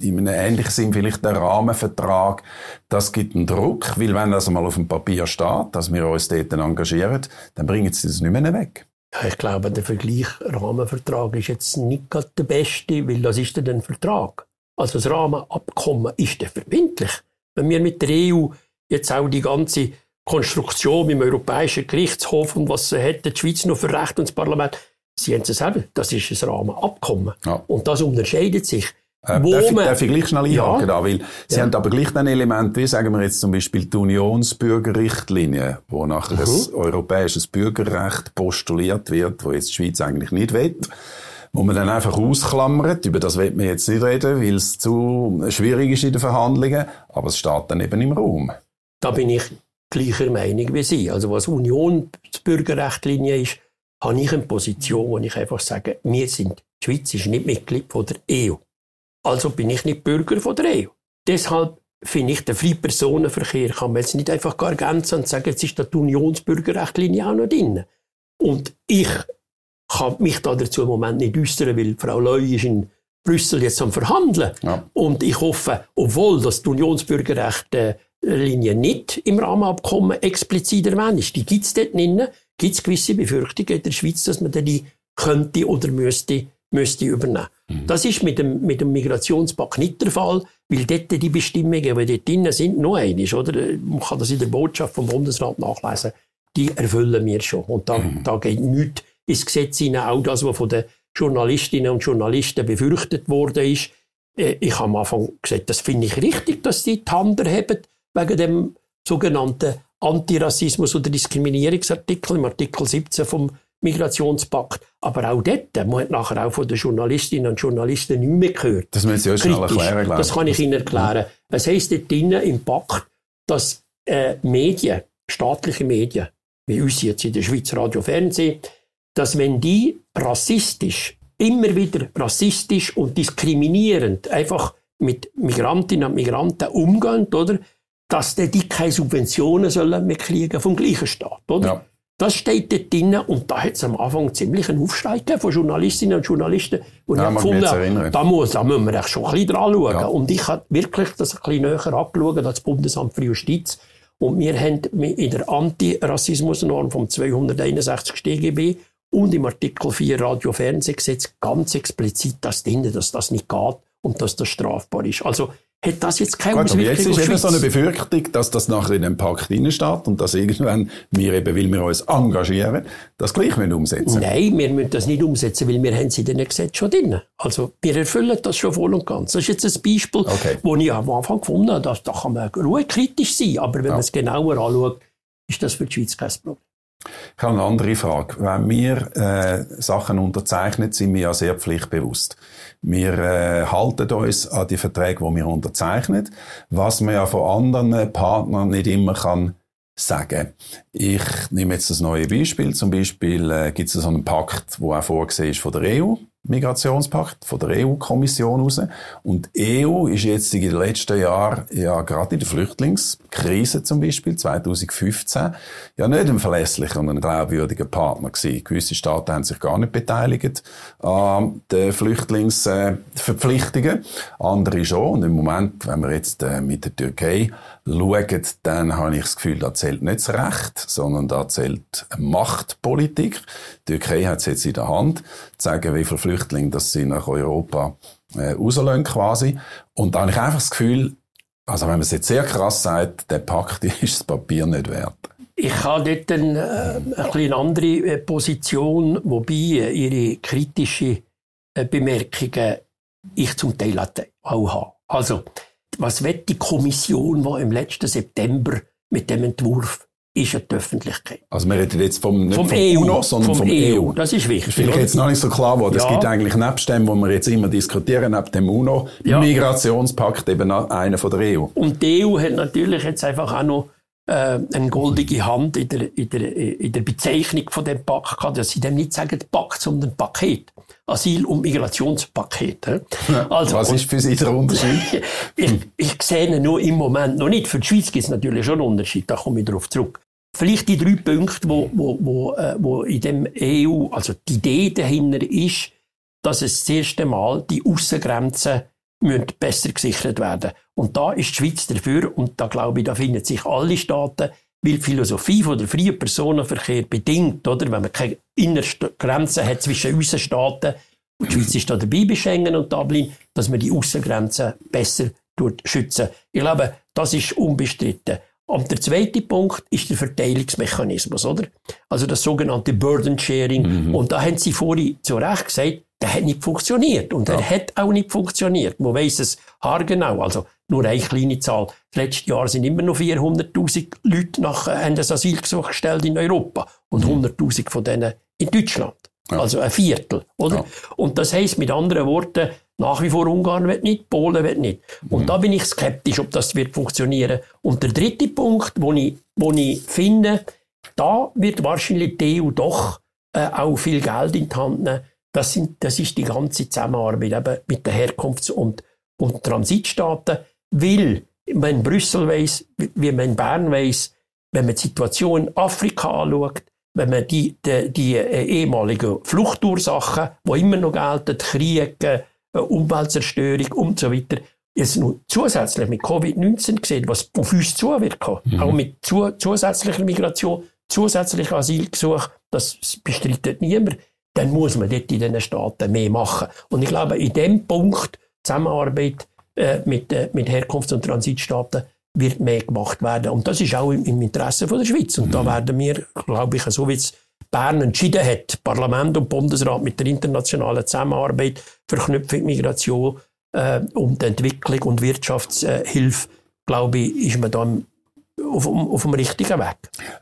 Speaker 1: in einem ähnlichen Sinn vielleicht der Rahmenvertrag. Das gibt einen Druck, weil wenn das mal auf dem Papier steht, dass wir uns dort engagieren, dann bringen sie das nicht mehr weg.
Speaker 2: Ich glaube, der Vergleich Rahmenvertrag ist jetzt nicht gerade der beste, weil das ist ein Vertrag. Also das Rahmenabkommen ist der verbindlich. Wenn wir mit der EU jetzt auch die ganze Konstruktion im Europäischen Gerichtshof und was hätte die Schweiz noch für Recht und das Parlament. Sie haben es selber, das ist ein Rahmenabkommen. Ja. Und das unterscheidet sich.
Speaker 1: Äh, wo darf, man, darf ich gleich schnell einhaken ja, da, weil Sie ja. haben aber gleich ein Element, wie sagen wir jetzt zum Beispiel die Unionsbürgerrichtlinie, wo nachher mhm. ein europäisches Bürgerrecht postuliert wird, wo jetzt die Schweiz eigentlich nicht will, wo man dann einfach ausklammert, über das wird man jetzt nicht reden, weil es zu schwierig ist in den Verhandlungen, aber es steht dann eben im Raum.
Speaker 2: Da bin ich gleicher Meinung wie Sie. Also was Unionsbürgerrechtlinie ist, habe ich eine Position, wo ich einfach sage, wir sind, die Schweiz ist nicht Mitglied von der EU. Also bin ich nicht Bürger von der EU. Deshalb finde ich, der freie Personenverkehr kann man jetzt nicht einfach gar ergänzen und sagen, jetzt ist die Unionsbürgerrechtlinie auch noch drin. Und ich kann mich da dazu im Moment nicht äußern, weil Frau Leu ist in Brüssel jetzt am Verhandeln. Ja. Und ich hoffe, obwohl das Unionsbürgerrecht äh, Linie nicht im Rahmenabkommen explizit erwähnt ist. Die gibt es dort nicht. Gibt es gewisse Befürchtungen in der Schweiz, dass man die könnte oder müsste, müsste übernehmen. Mhm. Das ist mit dem, mit dem Migrationspakt nicht der Fall, weil dort die Bestimmungen, die dort drin sind, noch eines, oder? Man kann das in der Botschaft vom Bundesrat nachlesen. Die erfüllen wir schon. Und da, mhm. da geht nichts ins Gesetz hinein. Auch das, was von den Journalistinnen und Journalisten befürchtet worden ist. Äh, ich habe am Anfang gesagt, das finde ich richtig, dass sie die Hand erheben wegen dem sogenannten Antirassismus- oder Diskriminierungsartikel im Artikel 17 vom Migrationspakt. Aber auch dort, man hat nachher auch von den Journalistinnen und Journalisten nicht mehr gehört.
Speaker 1: Das müssen Sie ja schnell erklären,
Speaker 2: glaube Das kann ich Ihnen erklären. Es heisst dort drinnen im Pakt, dass äh, Medien, staatliche Medien, wie uns jetzt in der Schweiz Radio Fernsehen, dass wenn die rassistisch, immer wieder rassistisch und diskriminierend einfach mit Migrantinnen und Migranten umgehen, oder, dass die keine Subventionen sollen mehr kriegen vom gleichen Staat, oder? Ja. Das steht dort drin und da hat es am Anfang ziemlich einen Aufschrei von Journalistinnen und Journalisten, die ja, gefunden haben, da, muss, da müssen wir echt schon ein bisschen dran schauen. Ja. Und ich habe wirklich das ein bisschen näher angeschaut als das Bundesamt für Justiz. Und wir haben in der Antirassismusnorm vom 261 StGB und im Artikel 4 Radio-Fernsehgesetz ganz explizit das drin, dass das nicht geht und dass das strafbar ist. Also hat das jetzt keine
Speaker 1: Gut,
Speaker 2: Auswirkung
Speaker 1: aber jetzt ist eben so eine Befürchtung, dass das nachher in dem Pakt steht und dass irgendwann wir eben, weil wir uns engagieren, das gleich nicht umsetzen.
Speaker 2: Nein, wir müssen das nicht umsetzen, weil wir haben sie in den Gesetz schon drin. Also wir erfüllen das schon voll und ganz. Das ist jetzt ein Beispiel,
Speaker 1: Okay.
Speaker 2: wo ich am Anfang gefunden habe, dass, da kann man ruhig kritisch sein, aber wenn
Speaker 1: Ja.
Speaker 2: man es genauer anschaut, ist das für die Schweiz kein Problem.
Speaker 1: Ich habe eine andere Frage. Wenn wir äh, Sachen unterzeichnen, sind wir ja sehr pflichtbewusst. Wir äh, halten uns an die Verträge, die wir unterzeichnen, was man ja von anderen Partnern nicht immer kann sagen. Ich nehme jetzt das neue Beispiel. Zum Beispiel äh, gibt es so einen Pakt, wo auch vorgesehen ist von der EU, Migrationspakt, von der EU-Kommission raus. Und die EU ist jetzt in den letzten Jahren, ja gerade in der Flüchtlingskrise zum Beispiel, 2015, ja nicht ein verlässlicher und ein glaubwürdiger Partner gewesen. Gewisse Staaten haben sich gar nicht beteiligt an den Flüchtlingsverpflichtungen, andere schon. Und im Moment, wenn wir jetzt äh, mit der Türkei schauen, dann habe ich das Gefühl, da zählt nicht das Recht, sondern da zählt Machtpolitik. Die Türkei hat es jetzt in der Hand, zu sagen, wie viele Flüchtlinge das sie nach Europa äh, quasi. Und da habe ich einfach das Gefühl, also wenn man es jetzt sehr krass sagt, der Pakt <laughs> ist das Papier nicht wert.
Speaker 2: Ich habe dort eine, äh, eine andere äh, Position, wobei äh, Ihre kritische äh, Bemerkungen ich zum Teil auch habe. Also, was wird die Kommission, die im letzten September mit dem Entwurf ist, an die Öffentlichkeit?
Speaker 1: Also wir reden jetzt vom, nicht
Speaker 2: Vom
Speaker 1: vom
Speaker 2: EU,
Speaker 1: UNO, sondern vom, EU.
Speaker 2: Das ist wichtig.
Speaker 1: Das ist vielleicht jetzt noch nicht so klar geworden. Es
Speaker 2: Ja.
Speaker 1: gibt eigentlich nebst dem, wo wir jetzt immer diskutieren, neben dem UNO,
Speaker 2: Ja.
Speaker 1: Migrationspakt eben einen von der EU.
Speaker 2: Und die EU hat natürlich jetzt einfach auch noch äh, eine goldige Hand in der, in, der, in der Bezeichnung von dem Pakt gehabt, dass sie dem nicht sagen Pakt, sondern Paket. Asyl- und Migrationspaket. Also,
Speaker 1: Was ist für Sie der Unterschied? <laughs>
Speaker 2: ich, ich sehe ihn nur im Moment noch nicht. Für die Schweiz gibt es natürlich schon einen Unterschied, da komme ich darauf zurück. Vielleicht die drei Punkte, wo, wo, wo, äh, wo in dem EU, also die Idee dahinter ist, dass es das erste Mal die Aussengrenzen müssen besser gesichert werden. Und da ist die Schweiz dafür, und da glaube ich, da finden sich alle Staaten, weil die Philosophie von der freien Personenverkehr bedingt, oder, wenn man keine innerste Grenzen hat zwischen unseren Staaten, und die Schweiz ist da dabei bei Schengen und Dublin, dass man die Aussengrenzen besser schützen. Ich glaube, das ist unbestritten. Und der zweite Punkt ist der Verteilungsmechanismus, oder? Also das sogenannte Burden Sharing. Und da haben Sie vorhin zu Recht gesagt, der hat nicht funktioniert. Und er hat auch nicht funktioniert. Man weiss es haargenau. Also nur eine kleine Zahl. Letztes Jahr sind immer noch 400.000 Leute nach, äh, haben das Asylgesuch gestellt in Europa. Und 100.000 von denen in Deutschland. Also ein Viertel, oder?
Speaker 1: Ja.
Speaker 2: Und das heisst mit anderen Worten, nach wie vor Ungarn wird nicht, Polen wird nicht. Und da bin ich skeptisch, ob das wird funktionieren. Und der dritte Punkt, wo ich, wo ich finde, da wird wahrscheinlich die EU doch äh, auch viel Geld in die Hand nehmen. Das, sind, das ist die ganze Zusammenarbeit eben mit den Herkunfts- und, und Transitstaaten. Weil, wenn Brüssel weiss, wie man in Bern weiss, wenn man die Situation in Afrika anschaut, wenn man die, die, die äh, ehemaligen Fluchtursachen, die immer noch gelten, Krieg, äh, Umweltzerstörung und so weiter, jetzt noch zusätzlich mit Covid-19 gesehen, was auf uns zu wird kommen, auch mit zu, zusätzlicher Migration, zusätzlicher Asylgesuch, das bestreitet niemand, dann muss man dort in diesen Staaten mehr machen. Und ich glaube, in dem Punkt Zusammenarbeit äh, mit, äh, mit Herkunfts- und Transitstaaten wird mehr gemacht werden. Und das ist auch im, im Interesse von der Schweiz. Und da werden wir, glaube ich, so wie es Bern entschieden hat, Parlament und Bundesrat mit der internationalen Zusammenarbeit, Verknüpfung Migration äh, und Entwicklung und Wirtschaftshilfe, glaube ich, ist man da auf, auf dem richtigen Weg.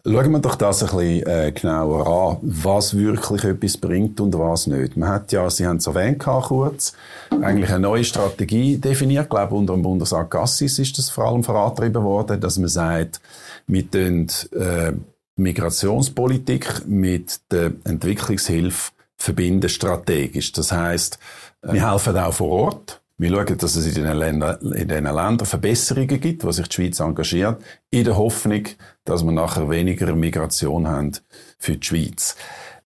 Speaker 1: Schauen wir doch das ein bisschen äh, genauer an, was wirklich etwas bringt und was nicht. Man hat ja, Sie haben es erwähnt, kurz, eigentlich eine neue Strategie definiert. Ich glaube, unter dem Bundesrat Gassis ist das vor allem vorangetrieben worden, dass man sagt, wir tun, äh, Migrationspolitik mit der Entwicklungshilfe verbinden strategisch. Das heißt, wir helfen auch vor Ort. Wir schauen, dass es in diesen in diesen Ländern Verbesserungen gibt, wo sich die Schweiz engagiert, in der Hoffnung, dass wir nachher weniger Migration haben für die Schweiz.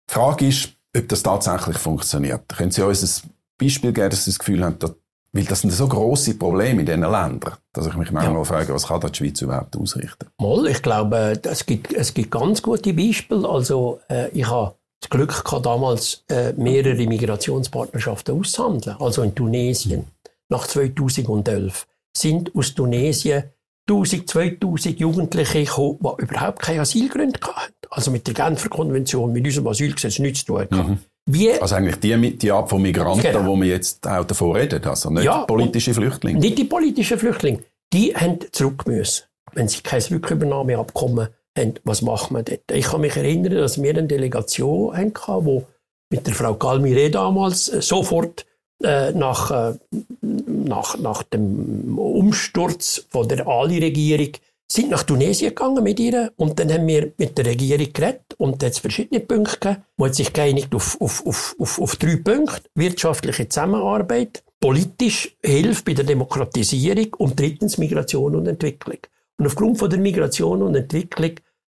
Speaker 1: Die Frage ist, ob das tatsächlich funktioniert. Können Sie uns ein Beispiel geben, dass Sie das Gefühl haben, dass, weil das sind so grosse Probleme in diesen Ländern, dass ich mich manchmal frage, was kann da die Schweiz überhaupt ausrichten?
Speaker 2: Mal, ich glaube, es gibt, es gibt ganz gute Beispiele. Also, äh, ich habe das Glück gehabt, damals äh, mehrere Migrationspartnerschaften auszuhandeln. Also in Tunesien, nach 2011. sind aus Tunesien 1000, 2000 Jugendliche gekommen, die überhaupt keine Asylgründe hatten. Also mit der Genfer Konvention, mit unserem Asylgesetz nichts zu tun
Speaker 1: mhm. Wie, also eigentlich die, die Art von Migranten, genau. wo wir jetzt auch davon reden, also nicht ja, politische Flüchtlinge.
Speaker 2: Nicht die politischen Flüchtlinge. Die haben zurück müssen. Wenn sie kein Rückübernahmeabkommen haben, was machen wir dort? Ich kann mich erinnern, dass wir eine Delegation hatten, die mit der Frau Galmire damals äh, sofort nach, äh, nach, nach dem Umsturz von der Ali-Regierung sind nach Tunesien gegangen mit ihr und dann haben wir mit der Regierung geredet und es verschiedene Punkte gegeben. Man hat sich geeinigt auf, auf, auf, auf, auf drei Punkte. Wirtschaftliche Zusammenarbeit, politische Hilfe bei der Demokratisierung und drittens Migration und Entwicklung. Und aufgrund von der Migration und Entwicklung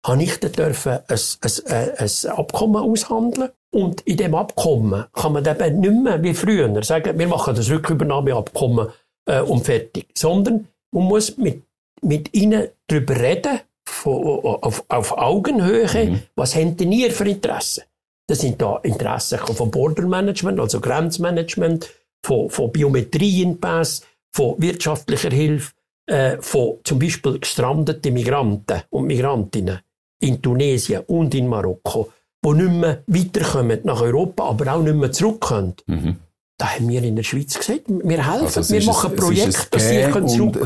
Speaker 2: habe ich dann dürfen ein, ein, ein Abkommen aushandeln. Und in dem Abkommen kann man eben nicht mehr wie früher sagen, wir machen das Rückübernahmeabkommen äh, und fertig. Sondern man muss mit, mit ihnen darüber reden, von, auf, auf Augenhöhe, mhm. was haben denn ihr für Interessen? Das sind da Interessen von Bordermanagement, also Grenzmanagement, von, von Biometriepass, von wirtschaftlicher Hilfe, äh, von zum Beispiel gestrandeten Migranten und Migrantinnen in Tunesien und in Marokko, die nicht mehr weiterkommen nach Europa, aber auch nicht mehr zurückkommen. Mhm. Da haben wir in der Schweiz gesagt, wir helfen, also wir machen Projekte, dass sie können zurück,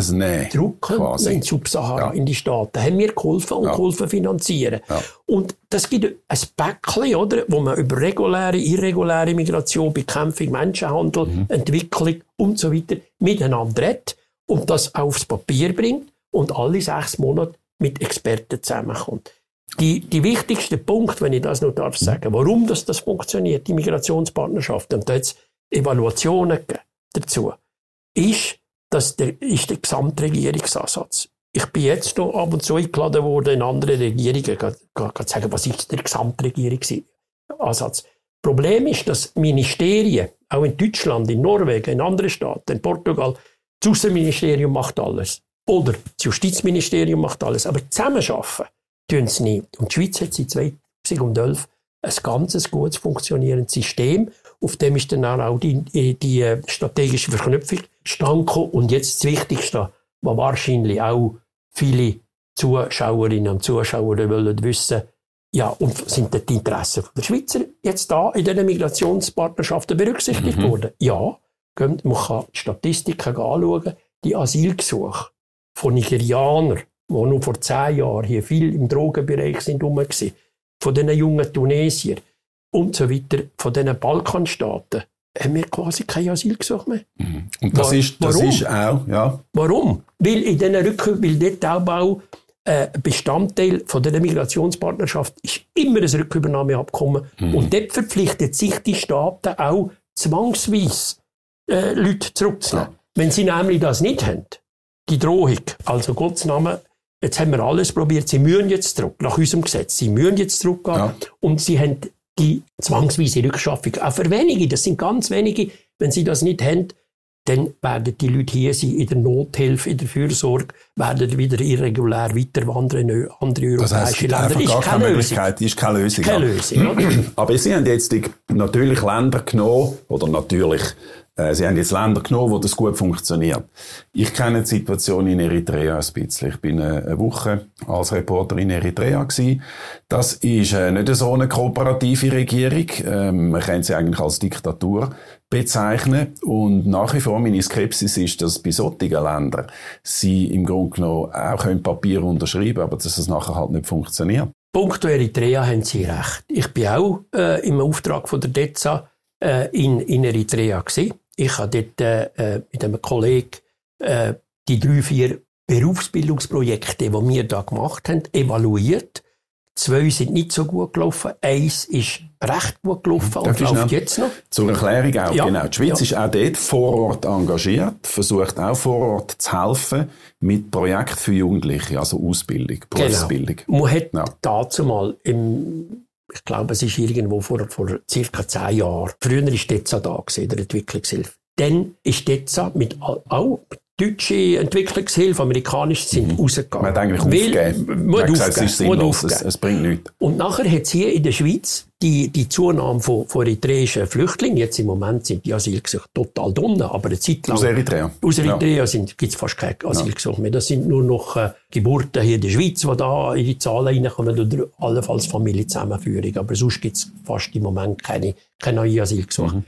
Speaker 2: zurückkommen in Subsahara, ja. in die Staaten. Da haben wir geholfen und ja. geholfen finanzieren. Ja. Und das gibt ein Päckchen, oder, wo man über reguläre, irreguläre Migration, Bekämpfung, Menschenhandel, mhm. Entwicklung und so weiter miteinander redet und das aufs Papier bringt und alle sechs Monate mit Experten zusammenkommt. Die, die wichtigste Punkt, wenn ich das noch darf sagen, warum das, das funktioniert, die Migrationspartnerschaft, und da jetzt Evaluationen dazu, ist, dass der, ist der Gesamtregierungsansatz. Ich bin jetzt noch ab und zu eingeladen worden in andere Regierungen, zu sagen, was ist der Gesamtregierungsansatz. Problem ist, dass Ministerien, auch in Deutschland, in Norwegen, in anderen Staaten, in Portugal, das Außenministerium macht alles. Oder das Justizministerium macht alles. Aber zusammenarbeiten tun sie nicht. Und die Schweiz hat seit 2011 ein ganz gutes funktionierendes System. Auf dem ist dann auch die, die strategische Verknüpfung gestanden. Und jetzt das Wichtigste, was wahrscheinlich auch viele Zuschauerinnen und Zuschauer wollen wissen, ja, und sind die Interessen der Schweizer jetzt da in diesen Migrationspartnerschaften berücksichtigt mhm. worden? Ja, man kann die Statistiken anschauen, die Asylgesuche von Nigerianern, die noch vor zehn Jahren hier viel im Drogenbereich sind rum waren, von diesen jungen Tunesiern und so weiter, von diesen Balkanstaaten, haben wir quasi kein Asylgesuch mehr.
Speaker 1: Mhm. Und das, War, ist, das warum? ist auch, ja.
Speaker 2: Warum? Weil in diesen Rücken, weil dort auch äh, Bestandteil von der Migrationspartnerschaft ist immer ein Rückübernahmeabkommen. Mhm. Und dort verpflichtet sich die Staaten auch zwangsweise äh, Leute zurückzunehmen. Ja. Wenn sie nämlich das nicht haben, die Drohung, also Gottes Name, jetzt haben wir alles probiert, sie müssen jetzt zurück, nach unserem Gesetz, sie müssen jetzt zurückgehen ja. und sie haben die zwangsweise Rückschaffung. Auch für wenige, das sind ganz wenige, wenn sie das nicht haben, dann werden die Leute hier sein, in der Nothilfe, in der Fürsorge, werden wieder irregulär weiterwandern in andere europäische das heisst, Länder.
Speaker 1: Ist keine, Möglichkeit, ist keine Lösung.
Speaker 2: Keine Lösung <clears throat>
Speaker 1: Aber Sie haben jetzt die, natürlich Länder genommen, oder natürlich, Sie haben jetzt Länder genommen, wo das gut funktioniert. Ich kenne die Situation in Eritrea ein bisschen. Ich bin eine Woche als Reporter in Eritrea gewesen. Das ist äh, nicht so eine kooperative Regierung. Ähm, man kennt sie eigentlich als Diktatur bezeichnen. Und nach wie vor meine Skepsis ist, dass bei solchen Ländern sie im Grunde genommen auch Papier unterschreiben aber dass es nachher halt nicht funktioniert.
Speaker 2: Punkt Eritrea haben Sie recht. Ich bin auch äh, im Auftrag von der DEZA äh, in, in Eritrea gewesen. Ich habe dort äh, mit einem Kollegen äh, die drei, vier Berufsbildungsprojekte, die wir da gemacht haben, evaluiert. Zwei sind nicht so gut gelaufen. Eins ist recht gut gelaufen und läuft jetzt noch.
Speaker 1: Zur Erklärung auch, ja. genau. Die Schweiz ja. ist auch dort vor Ort engagiert, versucht auch vor Ort zu helfen mit Projekten für Jugendliche, also Ausbildung, genau. Berufsbildung.
Speaker 2: Genau. Man hat ja. dazu mal im ich glaube, es ist irgendwo vor, vor circa zehn Jahren. Früher war DEZA da, gewesen, der Entwicklungshilfe. Dann ist DEZA mit, auch deutsche Entwicklungshilfe, amerikanische, sind mhm. rausgegangen.
Speaker 1: Man hat eigentlich Weil, aufgegeben. Man hat gesagt, es ist sinnlos, es, es, bringt nichts.
Speaker 2: Und nachher hat es hier in der Schweiz die, die Zunahme von, von eritreischen Flüchtlingen, jetzt im Moment sind die Asylgesuche total dumm, aber eine Zeit lang...
Speaker 1: Aus Eritrea.
Speaker 2: Aus Eritrea ja. gibt es fast keine Asylgesuche mehr. Das sind nur noch äh, Geburten hier in der Schweiz, die da in die Zahlen reinkommen, oder allenfalls Familienzusammenführung. Aber sonst gibt es fast im Moment keine, keine neuen Asylgesuche. Mhm.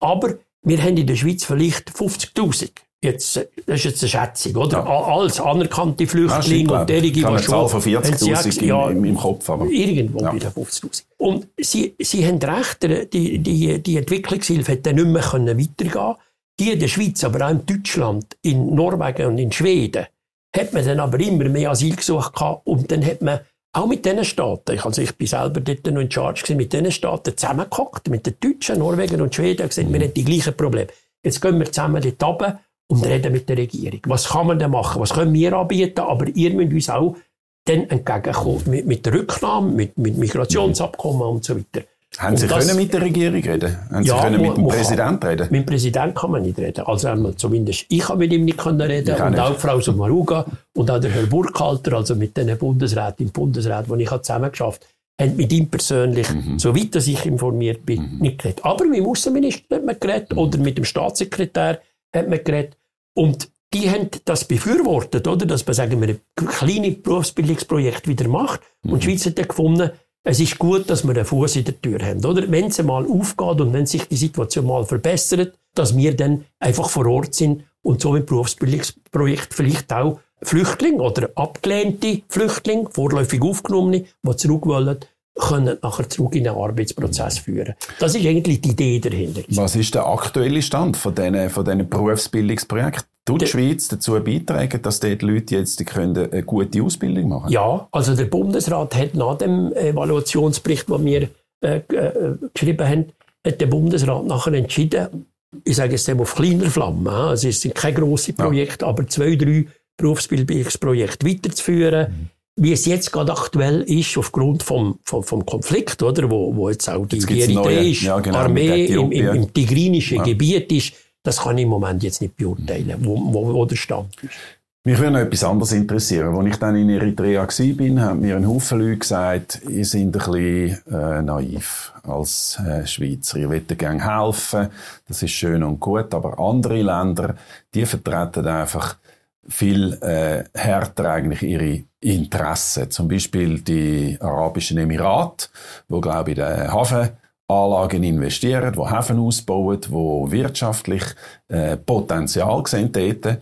Speaker 2: Aber wir haben in der Schweiz vielleicht 50'000 Jetzt, das ist jetzt eine Schätzung, oder? Ja. Als anerkannte Flüchtlinge
Speaker 1: und derige, die schon... Zahl von 40'000 ja, im, im, Kopf, aber...
Speaker 2: Irgendwo ja. bei den 50'000. Und sie, sie haben recht, die, die, die Entwicklungshilfe hätte nicht mehr weitergehen können. Die in der Schweiz, aber auch in Deutschland, in Norwegen und in Schweden, hat man dann aber immer mehr Asyl gesucht gehabt und dann hat man auch mit diesen Staaten, ich, also ich bin selber dort noch in Charge gewesen, mit diesen Staaten zusammengehockt, mit den Deutschen, Norwegen und Schweden, gesagt, mhm. wir haben die gleichen Probleme. Jetzt gehen wir zusammen dort runter und reden mit der Regierung. Was kann man denn machen? Was können wir anbieten? Aber ihr müsst uns auch dann entgegenkommen. Mit, mit der Rücknahme, mit, mit Migrationsabkommen und so weiter.
Speaker 1: Haben Sie das, können mit der Regierung reden? Haben ja, Sie können mit dem Präsidenten reden?
Speaker 2: Mit dem Präsidenten kann man nicht reden. Also einmal zumindest ich habe mit ihm nicht können reden ich und auch Frau Sommaruga und auch der Herr Burkhalter, also mit den Bundesräten im Bundesrat, wo ich zusammen geschafft haben mit ihm persönlich, mhm. soweit ich informiert bin, mhm. nicht geredet. Aber mit dem Außenminister hat man geredet mhm. oder mit dem Staatssekretär hat man geredet. Und die haben das befürwortet, oder? Dass man, sagen wir, ein kleines Berufsbildungsprojekt wieder macht. Mhm. Und die Schweiz hat dann gefunden, es ist gut, dass wir einen Fuß in der Tür haben, oder? Wenn es mal aufgeht und wenn sich die Situation mal verbessert, dass wir dann einfach vor Ort sind und so ein Berufsbildungsprojekt vielleicht auch Flüchtlinge oder abgelehnte Flüchtlinge, vorläufig aufgenommene, die zurück wollen, können nachher zurück in den Arbeitsprozess führen. Das ist eigentlich die Idee dahinter.
Speaker 1: Was ist der aktuelle Stand von diesen, von diesen Berufsbildungsprojekten? Tut die Schweiz dazu beitragen, dass dort Leute jetzt können eine gute Ausbildung machen können?
Speaker 2: Ja, also der Bundesrat hat nach dem Evaluationsbericht, den wir äh, äh, geschrieben haben, hat der Bundesrat nachher entschieden, ich sage es auf kleiner Flamme, also es sind keine grossen Projekte, ja. aber zwei, drei Berufsbildungsprojekte weiterzuführen. Mhm wie es jetzt gerade aktuell ist, aufgrund vom, vom, vom Konflikt, oder, wo, wo jetzt auch die eritreische ja, genau, Armee im, im, im tigrinischen ja. Gebiet ist, das kann ich im Moment jetzt nicht beurteilen, wo, wo, wo der Stand ist.
Speaker 1: Mich würde noch etwas anderes interessieren. Als ich dann in Eritrea war, haben mir ein Haufen Leute gesagt, ihr seid ein bisschen äh, naiv als äh, Schweizer. Ihr wollt gerne helfen, das ist schön und gut, aber andere Länder, die vertreten einfach viel äh, härter eigentlich ihre Interessen. Zum Beispiel die Arabischen Emirate, wo glaube ich in den Hafenanlagen investieren, wo Häfen ausbauen, wo wirtschaftlich äh, Potenzial sehen dort,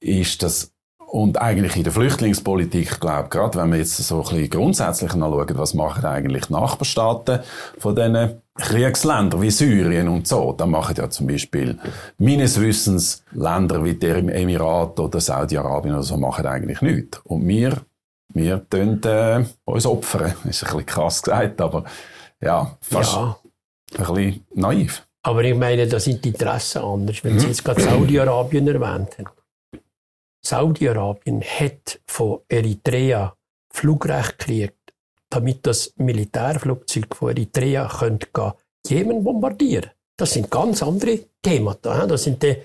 Speaker 1: ist das und eigentlich in der Flüchtlingspolitik, ich glaube, gerade wenn wir jetzt so ein bisschen grundsätzlich anschauen, was machen eigentlich Nachbarstaaten von diesen Kriegsländern wie Syrien und so, dann machen ja zum Beispiel meines Wissens Länder wie der Emirat oder Saudi-Arabien oder so machen eigentlich nichts. Und wir, wir tun äh, uns opfern. <laughs> ist ein bisschen krass gesagt, aber ja, fast ja. ein bisschen naiv.
Speaker 2: Aber ich meine, da sind die Interessen anders. Wenn Sie jetzt gerade Saudi-Arabien erwähnt haben. Saudi-Arabien hat von Eritrea Flugrecht gekriegt, damit das Militärflugzeug von Eritrea könnte gehen, Jemen bombardieren. Das sind ganz andere Themen. Das sind die,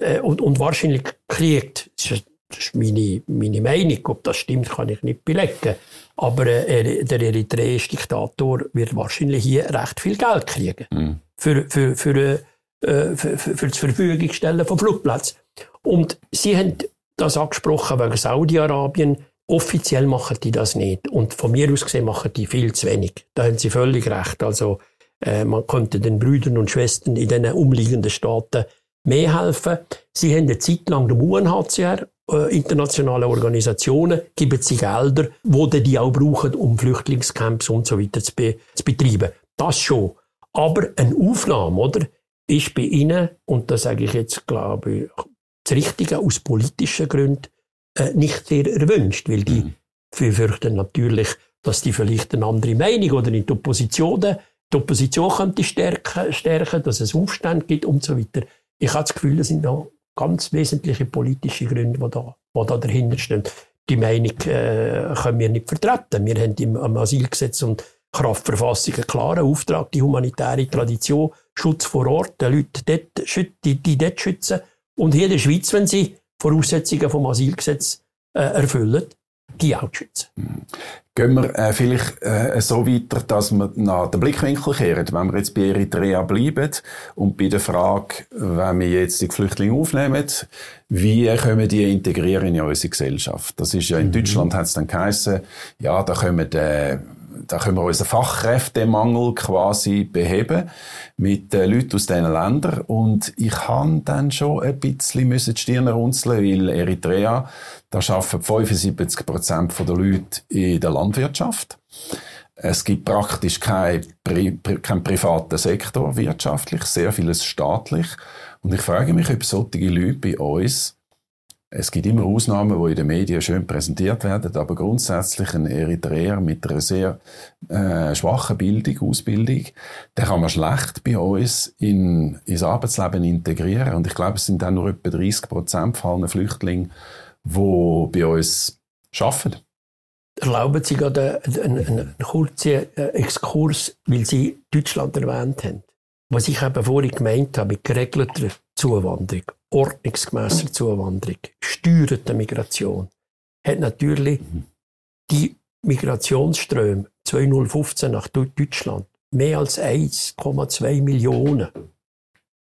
Speaker 2: äh, und, und wahrscheinlich kriegt, das ist, das ist meine, meine Meinung, ob das stimmt, kann ich nicht belegen. Aber äh, der eritreische Diktator wird wahrscheinlich hier recht viel Geld kriegen. Mhm. Für, für, für, äh, für, für, für das Verfügungstellen von Flugplätzen. Und sie haben das angesprochen wegen Saudi-Arabien. Offiziell machen die das nicht. Und von mir aus gesehen machen die viel zu wenig. Da haben sie völlig recht. Also, äh, man könnte den Brüdern und Schwestern in den umliegenden Staaten mehr helfen. Sie haben eine Zeit lang dem UNHCR, äh, internationale Organisationen, geben sie Gelder, wo die auch brauchen, um Flüchtlingscamps und so weiter zu, be zu betreiben. Das schon. Aber eine Aufnahme, oder? Ist bei Ihnen, und das sage ich jetzt, glaube ich, das Richtige aus politischen Gründen äh, nicht sehr erwünscht, weil die mhm. befürchten natürlich, dass die vielleicht eine andere Meinung oder in die Opposition, die Opposition könnte stärken, stärken, dass es Aufstände gibt und so weiter. Ich habe das Gefühl, das sind da ganz wesentliche politische Gründe, die da, die da dahinter stehen. Die Meinung äh, können wir nicht vertreten. Wir haben im, im Asylgesetz und Kraftverfassung einen klaren Auftrag, die humanitäre Tradition, Schutz vor Ort, die Leute dort, die, die dort schützen und hier in der Schweiz, wenn sie Voraussetzungen vom Asylgesetz äh, erfüllen, die auch schützen.
Speaker 1: Gehen wir äh, vielleicht äh, so weiter, dass wir nach den Blickwinkel kehren, wenn wir jetzt bei Eritrea bleiben und bei der Frage, wenn wir jetzt die Flüchtlinge aufnehmen, wie können die integrieren in unsere Gesellschaft? Das ist ja in mhm. Deutschland hat es dann geheißen, ja, da kommen äh, da können wir unseren Fachkräftemangel quasi beheben mit den Leuten aus diesen Ländern. Und ich habe dann schon ein bisschen die Stirn runzeln, weil Eritrea, da arbeiten 75 Prozent der Leute in der Landwirtschaft. Es gibt praktisch keinen Pri kein privaten Sektor wirtschaftlich, sehr vieles staatlich. Und ich frage mich, ob solche Leute bei uns es gibt immer Ausnahmen, die in den Medien schön präsentiert werden, aber grundsätzlich ein Eritreer mit einer sehr äh, schwachen Bildung, Ausbildung, der kann man schlecht bei uns in, ins Arbeitsleben integrieren. Und ich glaube, es sind dann nur etwa 30 Prozent von allen Flüchtlingen, die bei uns arbeiten.
Speaker 2: Erlauben Sie gerade einen, einen, einen kurzen äh, Exkurs, weil Sie Deutschland erwähnt haben. Was ich eben vorhin gemeint habe, mit geregelter Zuwanderung, ordnungsgemäßer Zuwanderung, steuerter Migration, hat natürlich die Migrationsströme 2015 nach Deutschland mehr als 1,2 Millionen.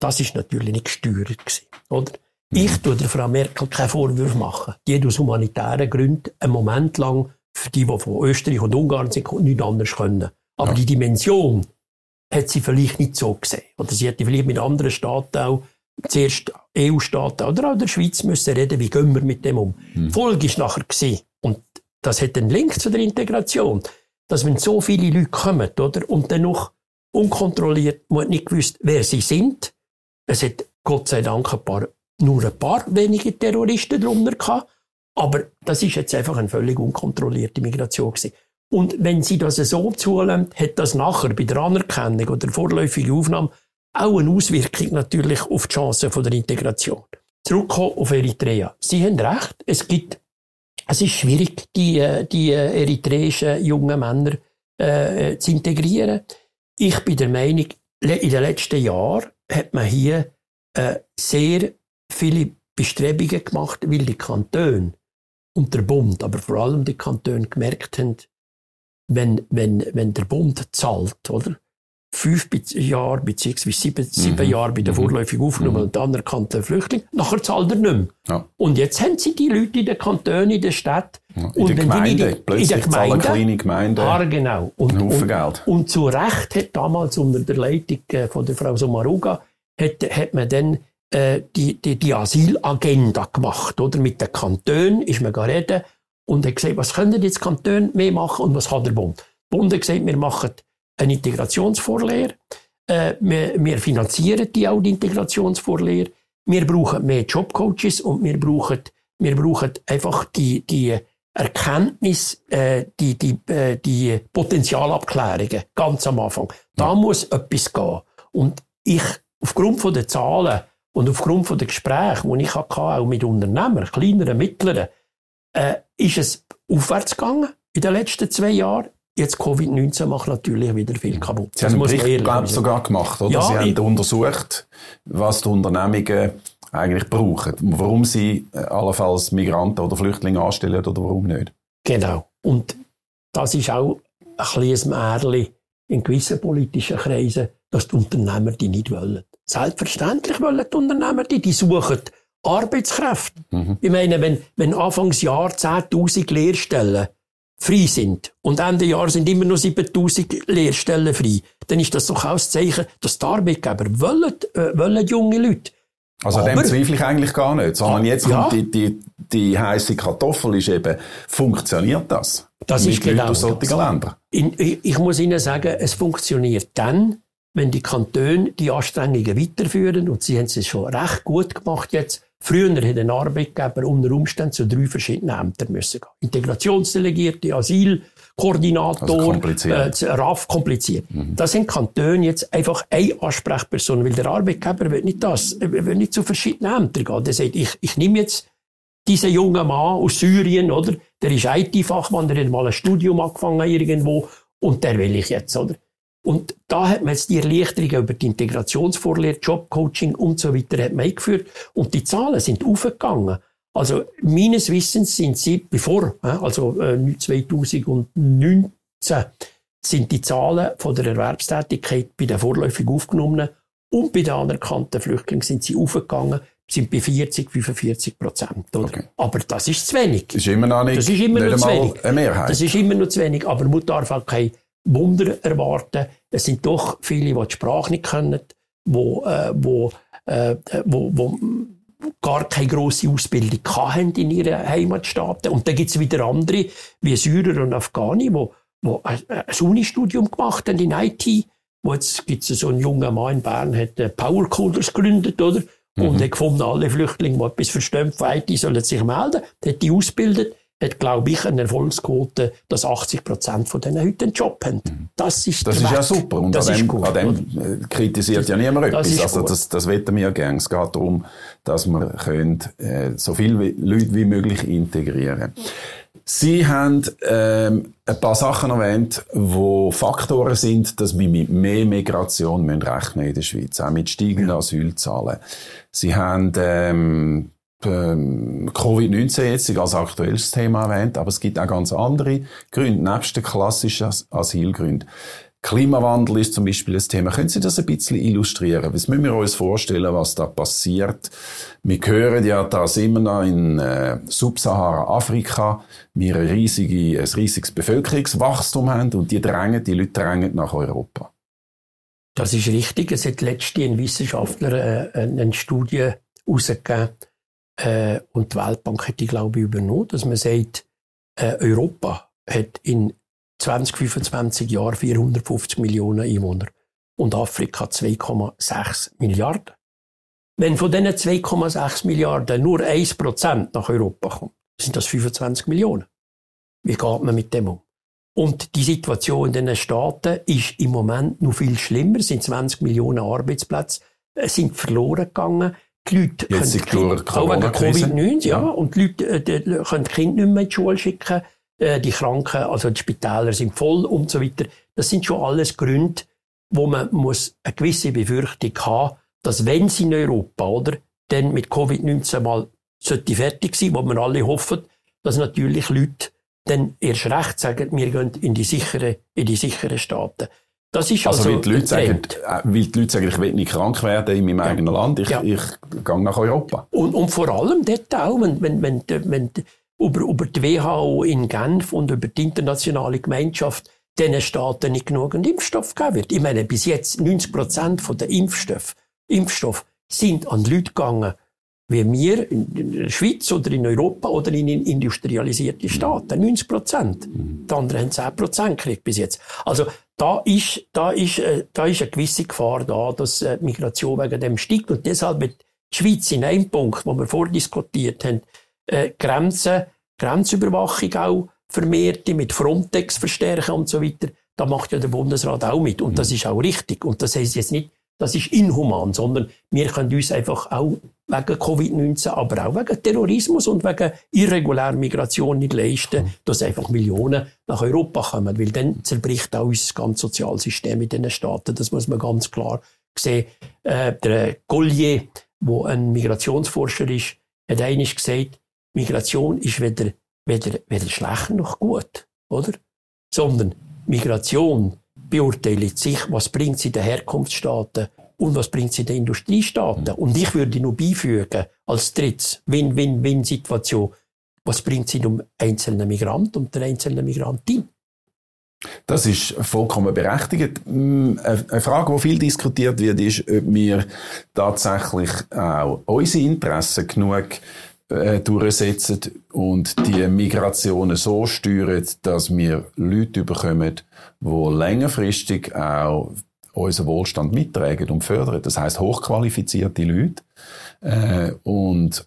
Speaker 2: Das ist natürlich nicht gesteuert gewesen, oder? Ich tue der Frau Merkel keinen Vorwurf machen. Die hat aus humanitären Gründen einen Moment lang für die, die von Österreich und Ungarn sind, nichts anderes können. Aber ja. die Dimension hat sie vielleicht nicht so gesehen. Oder sie hätte vielleicht mit anderen Staaten auch, zuerst EU-Staaten oder auch der Schweiz müssen reden, wie gehen wir mit dem um. Mhm. Folge ist nachher gewesen. Und das hat einen Link zu der Integration. Dass wenn so viele Leute kommen, oder, und dann noch unkontrolliert, man hat nicht gewusst, wer sie sind. Es hat Gott sei Dank ein paar, nur ein paar wenige Terroristen drunter gehabt. Aber das ist jetzt einfach eine völlig unkontrollierte Migration gewesen. Und wenn sie das so zulassen, hat das nachher bei der Anerkennung oder vorläufigen Aufnahme auch eine Auswirkung natürlich auf die Chancen der Integration. Zurückkommen auf Eritrea. Sie haben recht, es gibt, es ist schwierig, die, die eritreischen jungen Männer äh, zu integrieren. Ich bin der Meinung, in den letzten Jahren hat man hier äh, sehr viele Bestrebungen gemacht, weil die Kantone und der Bund, aber vor allem die Kantone gemerkt haben, wenn, wenn, wenn der Bund zahlt, oder? Fünf Jahre bzw. sieben, sieben mhm. Jahre bei der mhm. vorläufig aufgenommen mhm. und anerkannten Flüchtling, nachher zahlt er nicht mehr. Ja. Und jetzt haben sie die Leute in den Kantonen, in der Stadt.
Speaker 1: Ja, in und der Gemeinde, die, plötzlich in der Gemeinde, kleine Gemeinden
Speaker 2: ah, genau. und,
Speaker 1: einen
Speaker 2: Haufen
Speaker 1: Geld.
Speaker 2: Und, und zu Recht hat damals unter der Leitung äh, von der Frau Somaruga hat, hat man dann äh, die, die, die Asylagenda gemacht, oder? Mit den Kantonen ist man reden und hat gesagt, was können jetzt Kantone mehr machen und was kann der Bund? Der Bund hat gesagt, wir machen eine Integrationsvorlehre, äh, wir, wir, finanzieren die auch, die Integrationsvorlehre, wir brauchen mehr Jobcoaches und wir brauchen, wir brauchen einfach die, die Erkenntnis, äh, die, die, äh, die Potenzialabklärungen ganz am Anfang. Da ja. muss etwas gehen. Und ich, aufgrund von den Zahlen und aufgrund von den Gesprächen, die ich hatte, auch mit Unternehmern, kleineren, mittleren, äh, ist es aufwärts gegangen in den letzten zwei Jahren. Jetzt Covid-19 macht natürlich wieder viel kaputt.
Speaker 1: Sie das haben einen Bericht, glaube sogar gemacht, oder? Ja, Sie haben untersucht, was die Unternehmungen eigentlich brauchen. Warum sie äh, allenfalls Migranten oder Flüchtlinge anstellen oder warum nicht.
Speaker 2: Genau. Und das ist auch ein kleines Märchen in gewissen politischen Kreisen, dass die Unternehmer die nicht wollen. Selbstverständlich wollen die Unternehmer die, die suchen Arbeitskräfte. Mhm. Ich meine, wenn, wenn Anfangsjahr 10.000 Lehrstellen frei sind und Ende Jahr sind immer noch 7.000 Lehrstellen frei, dann ist das doch auch das Zeichen, dass die Arbeitgeber wollen, äh, wollen junge Leute.
Speaker 1: Also Aber, dem zweifle ich eigentlich gar nicht, sondern jetzt ja. kommt die, die, die heiße Kartoffel ist eben, funktioniert das?
Speaker 2: Das ist genau Ländern? In, ich muss Ihnen sagen, es funktioniert dann, wenn die Kantone die Anstrengungen weiterführen und sie haben es schon recht gut gemacht jetzt, Früher hätte ein Arbeitgeber unter Umständen zu drei verschiedenen Ämtern müssen gehen. Integrationsdelegierte, Asylkoordinator, also kompliziert. Äh, RAF, kompliziert. Mhm. Das sind Kantone jetzt einfach eine Ansprechperson, weil der Arbeitgeber will nicht das, will nicht zu verschiedenen Ämtern gehen. Der sagt, ich, ich nehme jetzt diesen jungen Mann aus Syrien, oder? Der ist IT-Fachmann, der hat mal ein Studium angefangen irgendwo und der will ich jetzt, oder? Und da hat man jetzt die Erleichterungen über die Integrationsvorlehre, Jobcoaching und so weiter hat man eingeführt. Und die Zahlen sind aufgegangen. Also meines Wissens sind sie, bevor, also 2019, sind die Zahlen von der Erwerbstätigkeit bei den vorläufig Aufgenommenen und bei den anerkannten Flüchtlingen sind sie aufgegangen, sind bei 40, 45 Prozent. Okay. Aber das ist zu wenig.
Speaker 1: Das ist immer noch nicht,
Speaker 2: das ist immer noch zu wenig.
Speaker 1: eine Mehrheit.
Speaker 2: Das ist immer noch zu wenig. Aber man darf auch kein Wunder erwarten. Es sind doch viele, die die Sprache nicht können, wo, äh, wo, äh, wo, wo gar keine grosse Ausbildung haben in ihren Heimatstaaten. Und dann gibt es wieder andere, wie Syrer und Afghani, die wo ein, Unistudium gemacht haben in IT. Wo jetzt gibt es so einen jungen Mann in Bern, hat Power Coders gegründet, oder? Mhm. Und hat gefunden, alle Flüchtlinge, die etwas verstehen von IT, sollen sich melden. Hat die ausgebildet hat, glaube ich, eine Erfolgsquote, dass 80 Prozent von denen heute einen Job haben.
Speaker 1: Mhm. Das ist Das ist ja super. Und das an dem, gut, an dem kritisiert das, ja niemand etwas. Also das, das wetten wir gerne. Es geht darum, dass wir können, äh, so viele Leute wie möglich integrieren können. Sie haben ähm, ein paar Sachen erwähnt, wo Faktoren sind, dass wir mit mehr Migration müssen rechnen in der Schweiz, auch mit steigenden Asylzahlen. Sie haben ähm, ähm, Covid-19 jetzt als aktuelles Thema erwähnt, aber es gibt auch ganz andere Gründe, nebst den klassischen Asylgründen. Klimawandel ist zum Beispiel das Thema. Können Sie das ein bisschen illustrieren? Was müssen wir uns vorstellen, was da passiert? Wir hören ja, dass immer noch in äh, Subsahara-Afrika wir ein, riesige, ein riesiges Bevölkerungswachstum haben und die drängen, die Leute drängen nach Europa.
Speaker 2: Das ist richtig. Es hat letztens ein Wissenschaftler äh, eine Studie herausgegeben äh, und die Weltbank hat die, glaube ich, übernommen, dass man sagt, äh, Europa hat in 20, 25 Jahren 450 Millionen Einwohner und Afrika 2,6 Milliarden. Wenn von diesen 2,6 Milliarden nur 1% nach Europa kommt, sind das 25 Millionen. Wie geht man mit dem um? Und die Situation in den Staaten ist im Moment noch viel schlimmer. Es sind 20 Millionen Arbeitsplätze sind verloren gegangen. Die Leute
Speaker 1: Jetzt können auch wegen
Speaker 2: Covid-19, ja. ja. Und die Leute äh, die können die Kinder nicht mehr in die Schule schicken. Äh, die Kranken, also die Spitäler sind voll und so weiter. Das sind schon alles Gründe, wo man muss eine gewisse Befürchtung haben, dass wenn sie in Europa, oder, dann mit Covid-19 mal sollte fertig sein, wo wir alle hoffen, dass natürlich Leute dann erst recht sagen, wir gehen in die sichere, in die sichere Staaten.
Speaker 1: Das ist also, also weil, die Leute sagen, äh, weil die Leute sagen, ich will nicht krank werden in meinem ja. eigenen Land, ich, ja. ich gehe nach Europa.
Speaker 2: Und, und vor allem dort auch, wenn, wenn, wenn, wenn über, über die WHO in Genf und über die internationale Gemeinschaft diesen Staaten nicht genügend Impfstoff gegeben wird. Ich meine, bis jetzt 90 Prozent der Impfstoff, Impfstoff sind an Leute gegangen, wie wir in der Schweiz oder in Europa oder in industrialisierte Staaten. 90 Prozent. Die anderen haben 10 Prozent gekriegt bis jetzt. Also da ist, da ist, äh, da ist eine gewisse Gefahr da, dass äh, die Migration wegen dem steigt. Und deshalb wird die Schweiz in einem Punkt, wo wir vordiskutiert haben, äh, Grenzen, Grenzüberwachung auch vermehrte, mit Frontex verstärken und so weiter. Da macht ja der Bundesrat auch mit. Und das ist auch richtig. Und das heißt jetzt nicht, das ist inhuman, sondern wir können uns einfach auch wegen Covid-19, aber auch wegen Terrorismus und wegen irregulärer Migration nicht leisten, mhm. dass einfach Millionen nach Europa kommen, weil dann zerbricht auch unser ganzes Sozialsystem in diesen Staaten. Das muss man ganz klar sehen. Äh, der Collier, wo ein Migrationsforscher ist, hat eigentlich gesagt, Migration ist weder, weder, weder schlecht noch gut, oder? Sondern Migration beurteilt sich, was bringt sie den Herkunftsstaaten und was bringt sie den Industriestaaten. Und ich würde nur beifügen, als drittes Win-Win-Win-Situation, was bringt sie dem einzelnen Migrant und der einzelnen Migrantin.
Speaker 1: Das ist vollkommen berechtigt. Mm, eine Frage, die viel diskutiert wird, ist, ob wir tatsächlich auch unsere Interessen genug äh, durchsetzen und die Migrationen so steuern, dass wir Leute bekommen, die längerfristig auch unseren Wohlstand mittragen und fördern. Das heißt hochqualifizierte Leute. Äh, und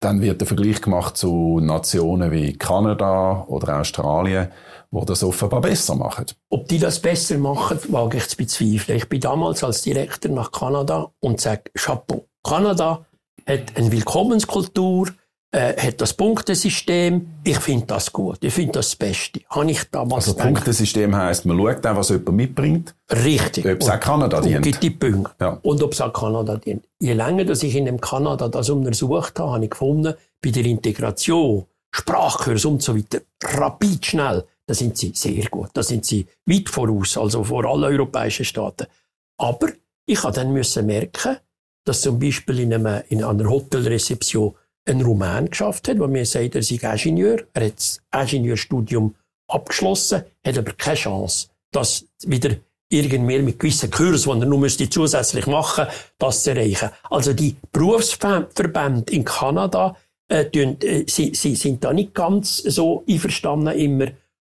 Speaker 1: dann wird der Vergleich gemacht zu Nationen wie Kanada oder Australien, wo das offenbar besser machen.
Speaker 2: Ob die das besser machen, wage ich zu bezweifeln. Ich bin damals als Direktor nach Kanada und sage Chapeau. Kanada hat eine Willkommenskultur, äh, hat das Punktesystem. Ich finde das gut. Ich finde das das Beste. Habe ich damals
Speaker 1: Also. Punktesystem heisst, man schaut auch, was jemand mitbringt.
Speaker 2: Richtig.
Speaker 1: Ob es auch Kanada dient.
Speaker 2: Und gibt die Punkte.
Speaker 1: Ja.
Speaker 2: Und ob es auch Kanada dient. Je länger dass ich in dem Kanada das untersucht habe, habe ich gefunden, bei der Integration, Sprachkurs und so weiter, rapid schnell, da sind sie sehr gut. Da sind sie weit voraus, also vor allen europäischen Staaten. Aber ich habe dann müssen merken, dass zum Beispiel in, einem, in einer Hotelrezeption ein Rumän geschafft hat, der mir sagt, er sei Ingenieur. Er hat das Ingenieurstudium abgeschlossen, hat aber keine Chance, das wieder irgendwie mit gewissen Kursen, die er nur müsste zusätzlich machen das zu erreichen. Also die Berufsverbände in Kanada äh, tun, äh, sie, sie sind da nicht ganz so einverstanden immer.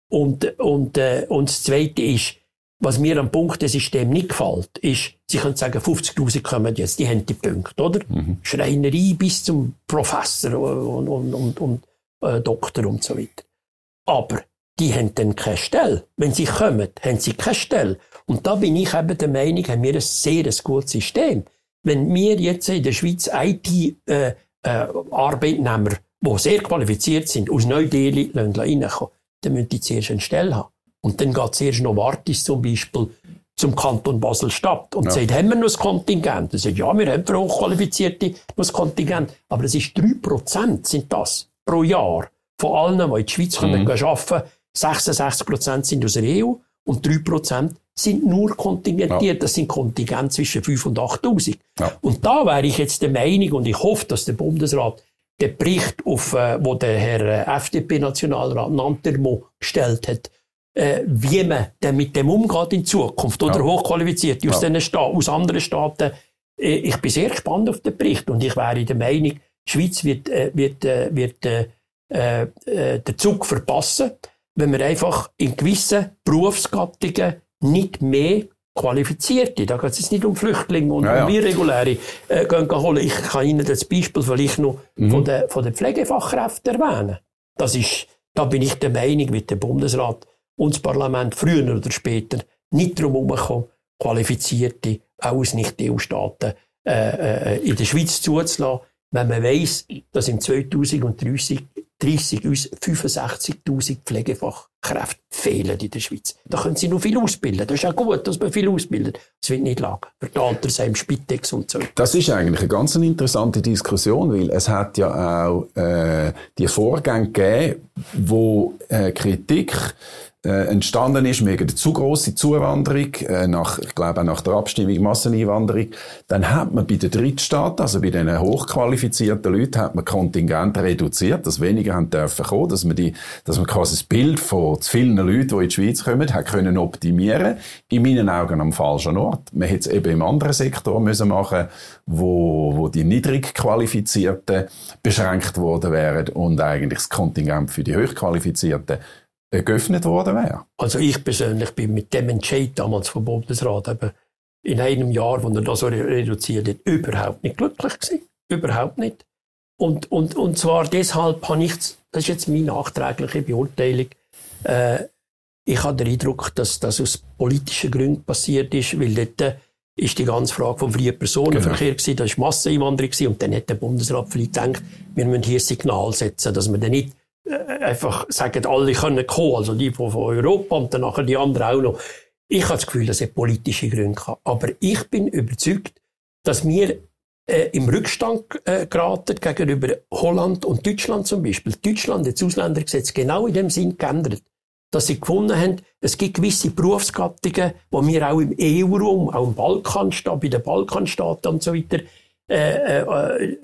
Speaker 2: Und, und, äh, und das Zweite ist, was mir am Punktesystem nicht gefällt, ist, Sie können sagen, 50.000 kommen jetzt, die haben die Punkte, oder? Mhm. Schreinerei bis zum Professor und, und, und, und äh, Doktor und so weiter. Aber die haben dann keine Stelle. Wenn sie kommen, haben sie keine Stelle. Und da bin ich eben der Meinung, haben wir ein sehr ein gutes System. Wenn wir jetzt in der Schweiz IT-Arbeitnehmer, äh, äh, die sehr qualifiziert sind, aus Neu-Delhi reinkommen, dann müssen die zuerst eine Stelle haben. Und dann geht zuerst noch Wartis zum Beispiel zum Kanton Basel-Stadt und ja. sagt, haben wir noch ein Kontingent? Er sagt, ja, wir haben für Hochqualifizierte noch ein Kontingent. Aber es ist 3% sind das pro Jahr von allen, die in die Schweiz mhm. können arbeiten 66% sind aus der EU und 3% sind nur kontingentiert. Ja. Das sind Kontingente zwischen 5 und 8.000. Ja. Und da wäre ich jetzt der Meinung, und ich hoffe, dass der Bundesrat den Bericht, auf, äh, wo der Herr äh, FDP-Nationalrat Nantermo gestellt hat, äh, wie man denn mit dem umgeht in Zukunft oder ja. Hochqualifizierte aus, ja. Sta aus anderen Staaten. Äh, ich bin sehr gespannt auf den Bericht und ich wäre der Meinung, die Schweiz wird, äh, wird, äh, wird äh, äh, den Zug verpassen, wenn wir einfach in gewissen Berufsgattungen nicht mehr Qualifizierte, da geht es jetzt nicht um Flüchtlinge und ja, um irreguläre, äh, gehen holen. Ich kann Ihnen das Beispiel vielleicht noch mhm. von den, von den Pflegefachkräften erwähnen. Das ist, da bin ich der Meinung, mit dem Bundesrat, und das Parlament früher oder später nicht darum herumkommen, qualifizierte, auch aus Nicht-EU-Staaten äh, äh, in der Schweiz zuzulassen, wenn man weiss, dass im 2030 30 uns 65.000 Pflegefachkräfte fehlen in der Schweiz. Da können sie noch viel ausbilden. Das ist auch gut, dass man viel ausbildet. Es wird nicht lang. Für die Altersheim, Spitex und so.
Speaker 1: Das ist eigentlich eine ganz interessante Diskussion, weil es hat ja auch äh, die Vorgänge gegeben, wo äh, Kritik äh, entstanden ist wegen der zu grossen Zuwanderung, äh, nach, ich glaube auch nach der Abstimmung Masseneinwanderung, dann hat man bei den Drittstaaten, also bei den hochqualifizierten Leuten, hat man Kontingente reduziert, dass weniger haben dürfen kommen, dass man die, dass man quasi das Bild von zu vielen Leuten, die in die Schweiz kommen, hat können optimieren. In meinen Augen am falschen Ort. Man hätte es eben im anderen Sektor müssen machen, wo, wo die niedrig qualifizierten beschränkt worden wären und eigentlich das Kontingent für die hochqualifizierten geöffnet worden wäre.
Speaker 2: Also ich persönlich bin mit dem Entscheid damals vom Bundesrat eben in einem Jahr, wo er das so reduziert hat, überhaupt nicht glücklich gewesen. Überhaupt nicht. Und, und, und zwar deshalb habe ich, das ist jetzt meine nachträgliche Beurteilung, äh, ich habe den Eindruck, dass das aus politischen Gründen passiert ist, weil dort äh, ist die ganze Frage vom freien Personenverkehr genau. gewesen, das war Masseneinwanderung gewesen, und dann hat der Bundesrat vielleicht gedacht, wir müssen hier ein Signal setzen, dass wir dann nicht einfach sagen, alle können kommen, also die von, Europa und dann nachher die anderen auch noch. Ich habe das Gefühl, dass es politische Gründe kann. Aber ich bin überzeugt, dass wir äh, im Rückstand äh, geraten gegenüber Holland und Deutschland zum Beispiel. Deutschland hat das Ausländergesetz genau in dem Sinn geändert, dass sie gefunden haben, es gibt gewisse Berufsgattungen, wo wir auch im EU-Raum, auch im Balkanstaat, bei den Balkanstaaten und so weiter, äh, äh,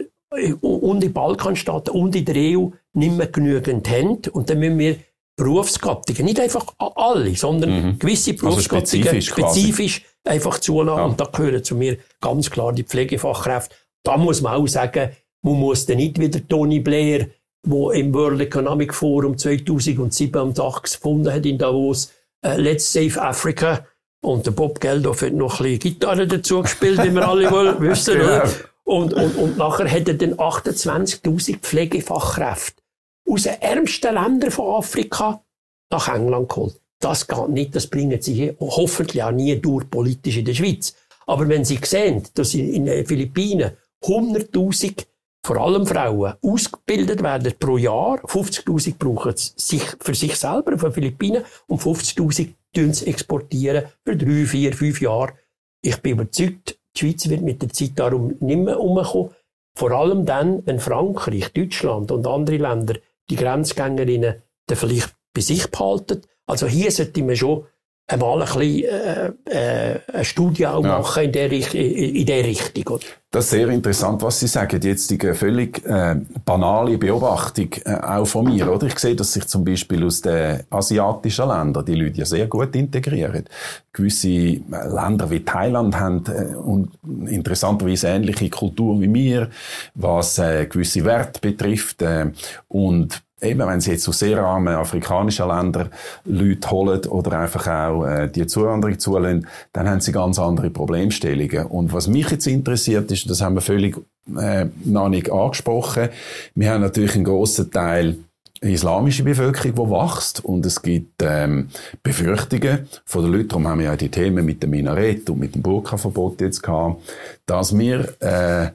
Speaker 2: und in Balkanstaaten und in der EU nicht mehr genügend haben. Und dann müssen wir Berufsgattungen, nicht einfach alle, sondern mhm. gewisse Berufsgattungen also spezifisch, spezifisch einfach zulassen. Ja. Und da gehören zu mir ganz klar die Pflegefachkräfte. Da muss man auch sagen, man muss dann nicht wieder Tony Blair, wo im World Economic Forum 2007 am Tag gefunden hat in Davos, uh, Let's Save Africa. Und der Bob Geldof hat noch ein bisschen Gitarre dazu gespielt, wie wir alle wohl <laughs> wissen. Genau. Und, und, und nachher hat er dann 28.000 Pflegefachkräfte aus den ärmsten Ländern von Afrika nach England geholt. Das geht nicht, das bringen sie hoffentlich auch nie durch politisch in der Schweiz. Aber wenn Sie sehen, dass in den Philippinen 100.000 vor allem Frauen, ausgebildet werden pro Jahr. 50.000 brauchen sie für sich selber, für Philippinen, und 50.000 sie exportieren für drei, vier, fünf Jahre. Ich bin überzeugt, die Schweiz wird mit der Zeit darum nicht mehr umkommen. Vor allem dann, wenn Frankreich, Deutschland und andere Länder die Grenzgängerinnen dann vielleicht bei sich behalten. Also hier sollte man schon einmal ein bisschen, äh, äh, eine Studie auch ja. machen in der, in der Richtung. Oder?
Speaker 1: Das ist sehr interessant, was Sie sagen. Jetzt die völlig äh, banale Beobachtung äh, auch von mir. Oder? Ich sehe, dass sich zum Beispiel aus den asiatischen Ländern die Leute ja sehr gut integrieren. Gewisse äh, Länder wie Thailand haben äh, und interessanterweise ähnliche Kultur wie wir, was äh, gewisse Werte betrifft. Äh, und eben, wenn Sie jetzt aus sehr armen afrikanischen Ländern Leute holen oder einfach auch äh, die Zuwanderung zulassen, dann haben Sie ganz andere Problemstellungen. Und was mich jetzt interessiert ist, das haben wir völlig äh, noch nicht angesprochen, wir haben natürlich einen grossen Teil islamische Bevölkerung, die wächst. Und es gibt ähm, Befürchtungen von den Leuten, darum haben wir ja die Themen mit dem Minarett und mit dem Burka-Verbot jetzt gehabt, dass wir äh,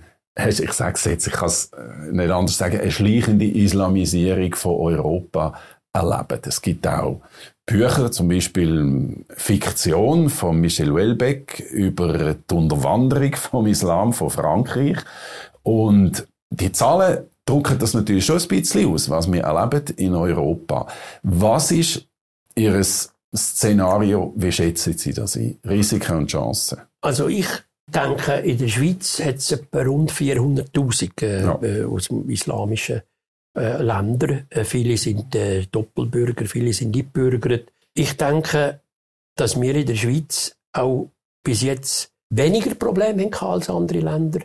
Speaker 1: ich sage es jetzt, ich kann es äh, nicht anders sagen, eine schleichende Islamisierung von Europa erleben. Es gibt auch Bücher, zum Beispiel Fiktion von Michel Houellebecq über die Unterwanderung vom Islam von Frankreich. Und die Zahlen drucken das natürlich schon ein bisschen aus, was wir erleben in Europa. Was ist Ihr Szenario? Wie schätzen Sie das ein? Risiken und Chancen?
Speaker 2: Also ich denke, in der Schweiz hat es etwa rund 400.000 äh, ja. äh, aus dem islamischen äh, Ländern. Äh, viele sind äh, Doppelbürger, viele sind eingebürgert. Ich denke, dass wir in der Schweiz auch bis jetzt weniger Probleme haben als andere Länder,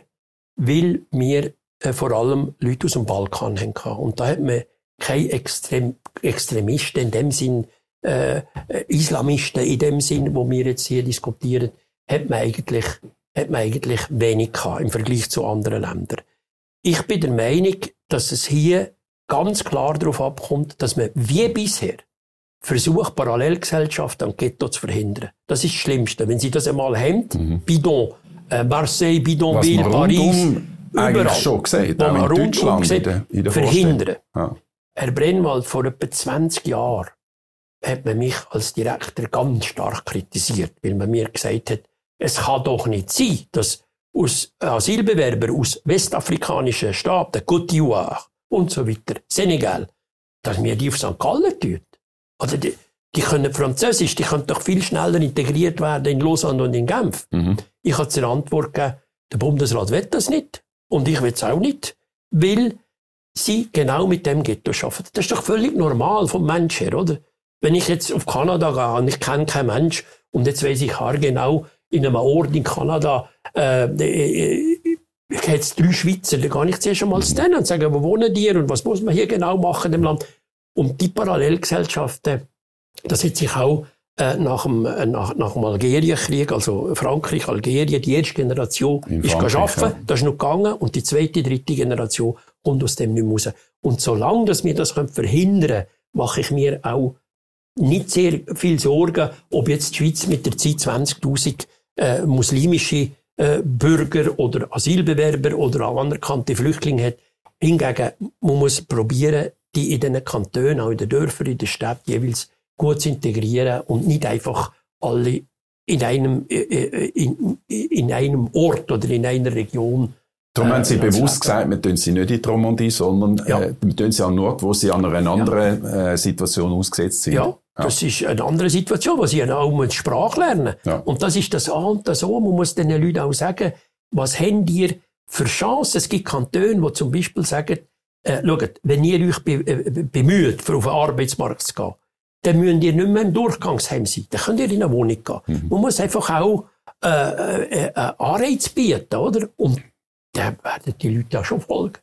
Speaker 2: weil wir äh, vor allem Leute aus dem Balkan haben. Und da hat man keine Extrem Extremisten in dem Sinn, äh, Islamisten in dem Sinn, wo wir jetzt hier diskutieren, hat man eigentlich hat man eigentlich wenig gehabt im Vergleich zu anderen Ländern. Ich bin der Meinung, dass es hier ganz klar darauf abkommt, dass man wie bisher versucht, Parallelgesellschaften und Ghetto zu verhindern. Das ist das Schlimmste. Wenn Sie das einmal haben, mhm. Bidon, äh, Marseille, Bidonville, Paris,
Speaker 1: überall, schon gesehen, wo man rundum
Speaker 2: gesehen, in in der verhindern. Ja. Herr Brennwald, vor etwa 20 Jahren hat man mich als Direktor ganz stark kritisiert, weil man mir gesagt hat, es kann doch nicht sein, dass aus Asylbewerbern aus westafrikanischen Staaten, Côte d'Ivoire und so weiter, Senegal, dass wir die auf St. Gallen tun. Also die, die können Französisch, die können doch viel schneller integriert werden in Lausanne und in Genf. Mhm. Ich habe zur Antwort gegeben, der Bundesrat will das nicht. Und ich will es auch nicht, weil sie genau mit dem Ghetto arbeiten. Das ist doch völlig normal vom Mensch her, oder? Wenn ich jetzt auf Kanada gehe und ich kenne keinen Mensch und jetzt weiß ich genau, in einem Ort in Kanada, äh, äh, jetzt drei Schweizer, da gehe ich zuerst einmal zu denen und sage, wo wohnen die und was muss man hier genau machen im Land? Und die Parallelgesellschaften, das hat sich auch äh, nach, dem, äh, nach, nach dem Algerienkrieg, also Frankreich, Algerien, die erste Generation in ist arbeiten, ja. das ist noch gegangen und die zweite, dritte Generation kommt aus dem nicht mehr raus. Und solange dass wir das verhindern können, mache ich mir auch nicht sehr viel Sorgen, ob jetzt die Schweiz mit der Zeit 20.000 äh, muslimische äh, Bürger oder Asylbewerber oder auch anerkannte Flüchtlinge hat. Hingegen man muss probieren, die in den Kantonen, auch in den Dörfern, in den Städten jeweils gut zu integrieren und nicht einfach alle in einem, äh, äh, in, in einem Ort oder in einer Region
Speaker 1: Darum haben Sie äh, bewusst gesagt, wir tun sie nicht in die Romandie, sondern ja. äh, wir tun sie an Ort, wo sie an einer anderen ja. äh, Situation ausgesetzt sind.
Speaker 2: Ja, das ist eine andere Situation, wo sie auch die Sprache lernen. Ja. Und das ist das A und das O. Man muss den Leuten auch sagen, was habt ihr für Chancen? Es gibt Kantone, die zum Beispiel sagen, äh, schaut, wenn ihr euch be äh, bemüht, für auf den Arbeitsmarkt zu gehen, dann müsst ihr nicht mehr im Durchgangsheim sein. Dann könnt ihr in eine Wohnung gehen. Mhm. Man muss einfach auch äh, äh, äh, Anreiz bieten, oder? Und dann werden die Leute auch schon folgen.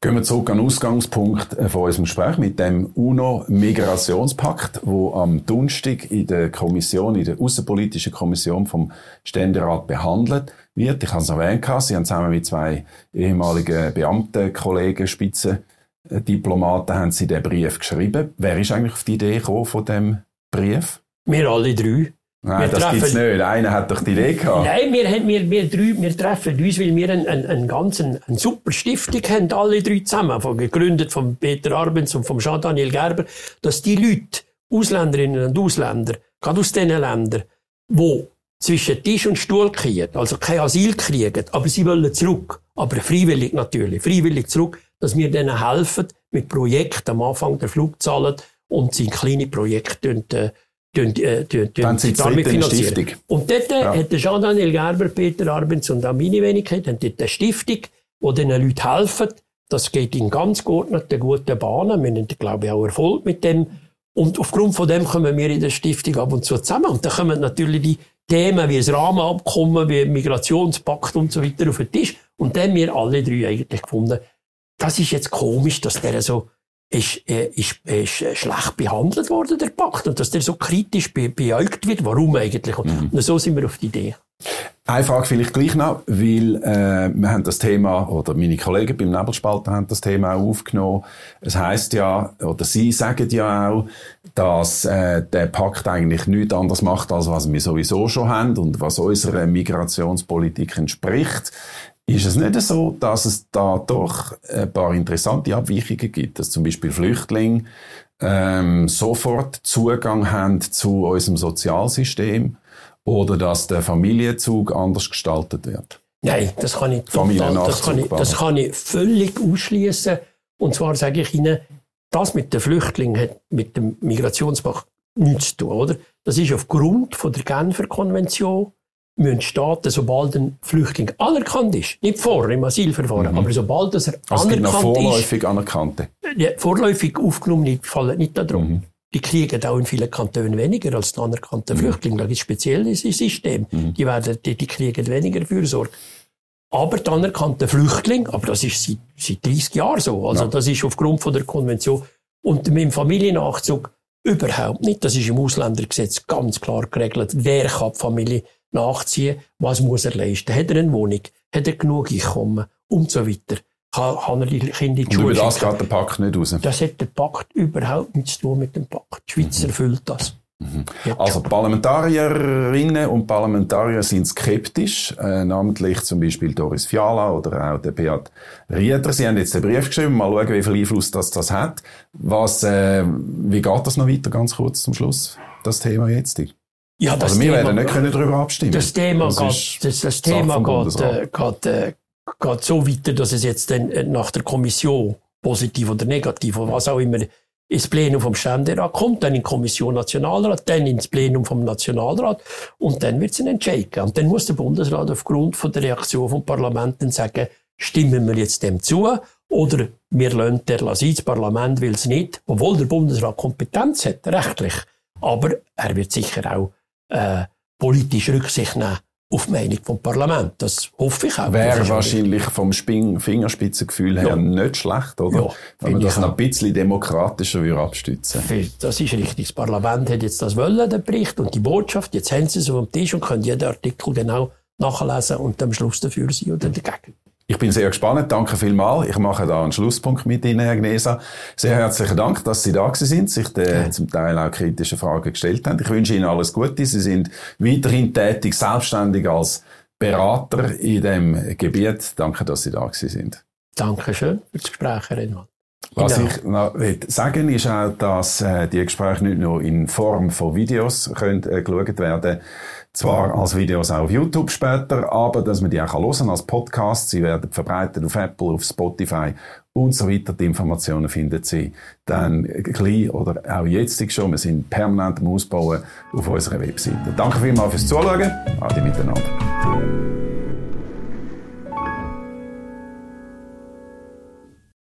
Speaker 1: Gehen wir zurück an den Ausgangspunkt äh, von unserem Gespräch mit dem UNO-Migrationspakt, wo am Donnerstag in der Kommission, in der Außenpolitischen Kommission vom Ständerat behandelt wird. Ich habe es erwähnt, Sie haben zusammen mit zwei ehemaligen Beamten, Kollegen, Spitzendiplomaten, haben Sie den Brief geschrieben. Wer ist eigentlich auf die Idee gekommen von dem Brief?
Speaker 2: Wir alle drei.
Speaker 1: Nein, wir das gibt es nicht. Einer hat doch die Idee gehabt.
Speaker 2: Nein, wir, haben, wir, wir, drei, wir treffen uns, weil wir einen, einen, einen ganzen, eine super Stiftung haben, alle drei zusammen, von, gegründet von Peter Arbenz und von Jean-Daniel Gerber, dass die Leute, Ausländerinnen und Ausländer, gerade aus diesen Ländern, die zwischen Tisch und Stuhl kriegen, also kein Asyl kriegen, aber sie wollen zurück, aber freiwillig natürlich, freiwillig zurück, dass wir denen helfen mit Projekten am Anfang der Flug zahlen und sie in kleine Projekte äh, tun, äh, tun,
Speaker 1: tun, sie damit finanzieren.
Speaker 2: Und dort äh, ja. hat der Jean-Daniel Gerber, Peter Arbenz und auch meine Wenigkeit haben dort eine Stiftung, die diesen Leuten helfen. Das geht in ganz geordneten, guten Bahnen. Wir haben, glaube ich, auch Erfolg mit dem. Und aufgrund von dem kommen wir in der Stiftung ab und zu zusammen. Und dann kommen natürlich die Themen wie das Rahmenabkommen, wie Migrationspakt und so weiter auf den Tisch. Und dann haben wir alle drei eigentlich gefunden, das ist jetzt komisch, dass der so ist, äh, ist, ist äh, schlecht behandelt worden, der Pakt, und dass der so kritisch be beäugt wird. Warum eigentlich? Mhm. Und so sind wir auf die Idee.
Speaker 1: Eine Frage vielleicht gleich noch, weil äh, wir haben das Thema, oder meine Kollegen beim Nebelspalter haben das Thema auch aufgenommen. Es heißt ja, oder sie sagen ja auch, dass äh, der Pakt eigentlich nichts anderes macht, als was wir sowieso schon haben und was unserer Migrationspolitik entspricht. Ist es nicht so, dass es da doch ein paar interessante Abweichungen gibt, dass zum Beispiel Flüchtlinge ähm, sofort Zugang haben zu unserem Sozialsystem oder dass der Familienzug anders gestaltet wird?
Speaker 2: Nein, das kann ich total, das kann ich, das kann ich völlig ausschließen. Und zwar sage ich Ihnen, das mit den Flüchtlingen hat mit dem Migrationspakt nichts zu tun, oder? Das ist aufgrund von der Genfer Konvention müssen Staaten, sobald ein Flüchtling anerkannt ist, nicht vorher im Asylverfahren, mhm. aber sobald er
Speaker 1: also anerkannt ist. vorläufig anerkannte.
Speaker 2: Ja, vorläufig aufgenommene fallen nicht darum. Mhm. Die kriegen auch in vielen Kantonen weniger als die anerkannten mhm. Flüchtlinge. Da gibt es spezielle System. Mhm. Die, werden, die, die kriegen weniger Fürsorge. Aber die anerkannten Flüchtlinge, aber das ist seit, seit 30 Jahren so. Also ja. das ist aufgrund von der Konvention. Und mit dem Familiennachzug überhaupt nicht. Das ist im Ausländergesetz ganz klar geregelt. Wer kann die Familie nachziehen, was muss er leisten. Hat er eine Wohnung? Hat er genug Einkommen? Und so weiter. Kann, kann er die Kinder in
Speaker 1: die Schule über das geht der Pakt nicht raus?
Speaker 2: Das hat der Pakt überhaupt nichts zu tun mit dem Pakt. Die Schweiz mhm. erfüllt das.
Speaker 1: Mhm. Also Parlamentarierinnen und Parlamentarier sind skeptisch, äh, namentlich zum Beispiel Doris Fiala oder auch der Beat Rieder. Sie haben jetzt den Brief geschrieben, mal schauen, wie viel Einfluss das, das hat. Was, äh, wie geht das noch weiter, ganz kurz zum Schluss, das Thema jetzt?
Speaker 2: Ja, das
Speaker 1: also wir Thema, werden nicht können darüber abstimmen.
Speaker 2: Das Thema, das geht, das, das Thema geht, äh, geht, äh, geht so weiter, dass es jetzt dann äh, nach der Kommission positiv oder negativ oder was auch immer ins Plenum vom Ständerat kommt, dann in die Kommission Nationalrat, dann ins Plenum vom Nationalrat und dann wird es einen Entscheid geben. Und dann muss der Bundesrat aufgrund von der Reaktion vom Parlament dann sagen, stimmen wir jetzt dem zu oder wir lassen der sein, das Parlament will es nicht, obwohl der Bundesrat Kompetenz hat, rechtlich. Aber er wird sicher auch äh, politisch Rücksicht nehmen auf die Meinung vom Parlament. Das hoffe ich auch.
Speaker 1: Wäre wahrscheinlich vom Sping Fingerspitzengefühl her ja. nicht schlecht, oder? Ja, Wenn man das noch ein bisschen demokratischer würde abstützen
Speaker 2: Das ist richtig. Das Parlament hat jetzt das wollen, den Bericht und die Botschaft. Jetzt haben sie es auf dem Tisch und können jeden Artikel genau nachlesen und am Schluss dafür sein oder dagegen.
Speaker 1: Ich bin sehr gespannt. Danke vielmals. Ich mache da einen Schlusspunkt mit Ihnen, Herr Gnesa. Sehr herzlichen Dank, dass Sie da sind, sich den, zum Teil auch kritische Fragen gestellt haben. Ich wünsche Ihnen alles Gute. Sie sind weiterhin tätig, selbstständig als Berater in dem Gebiet. Danke, dass Sie da sind.
Speaker 2: Dankeschön für das Gespräch, Herr Reinhold.
Speaker 1: Was genau. ich noch sagen ist auch, dass äh, die Gespräche nicht nur in Form von Videos können, äh, geschaut werden zwar als Videos auch auf YouTube später, aber dass man die auch hören kann als Podcast. Sie werden verbreitet auf Apple, auf Spotify und so weiter. Die Informationen finden Sie dann gleich oder auch jetzt schon. Wir sind permanent am Ausbauen auf unserer Webseite. Danke vielmals fürs Zuschauen. Ade miteinander.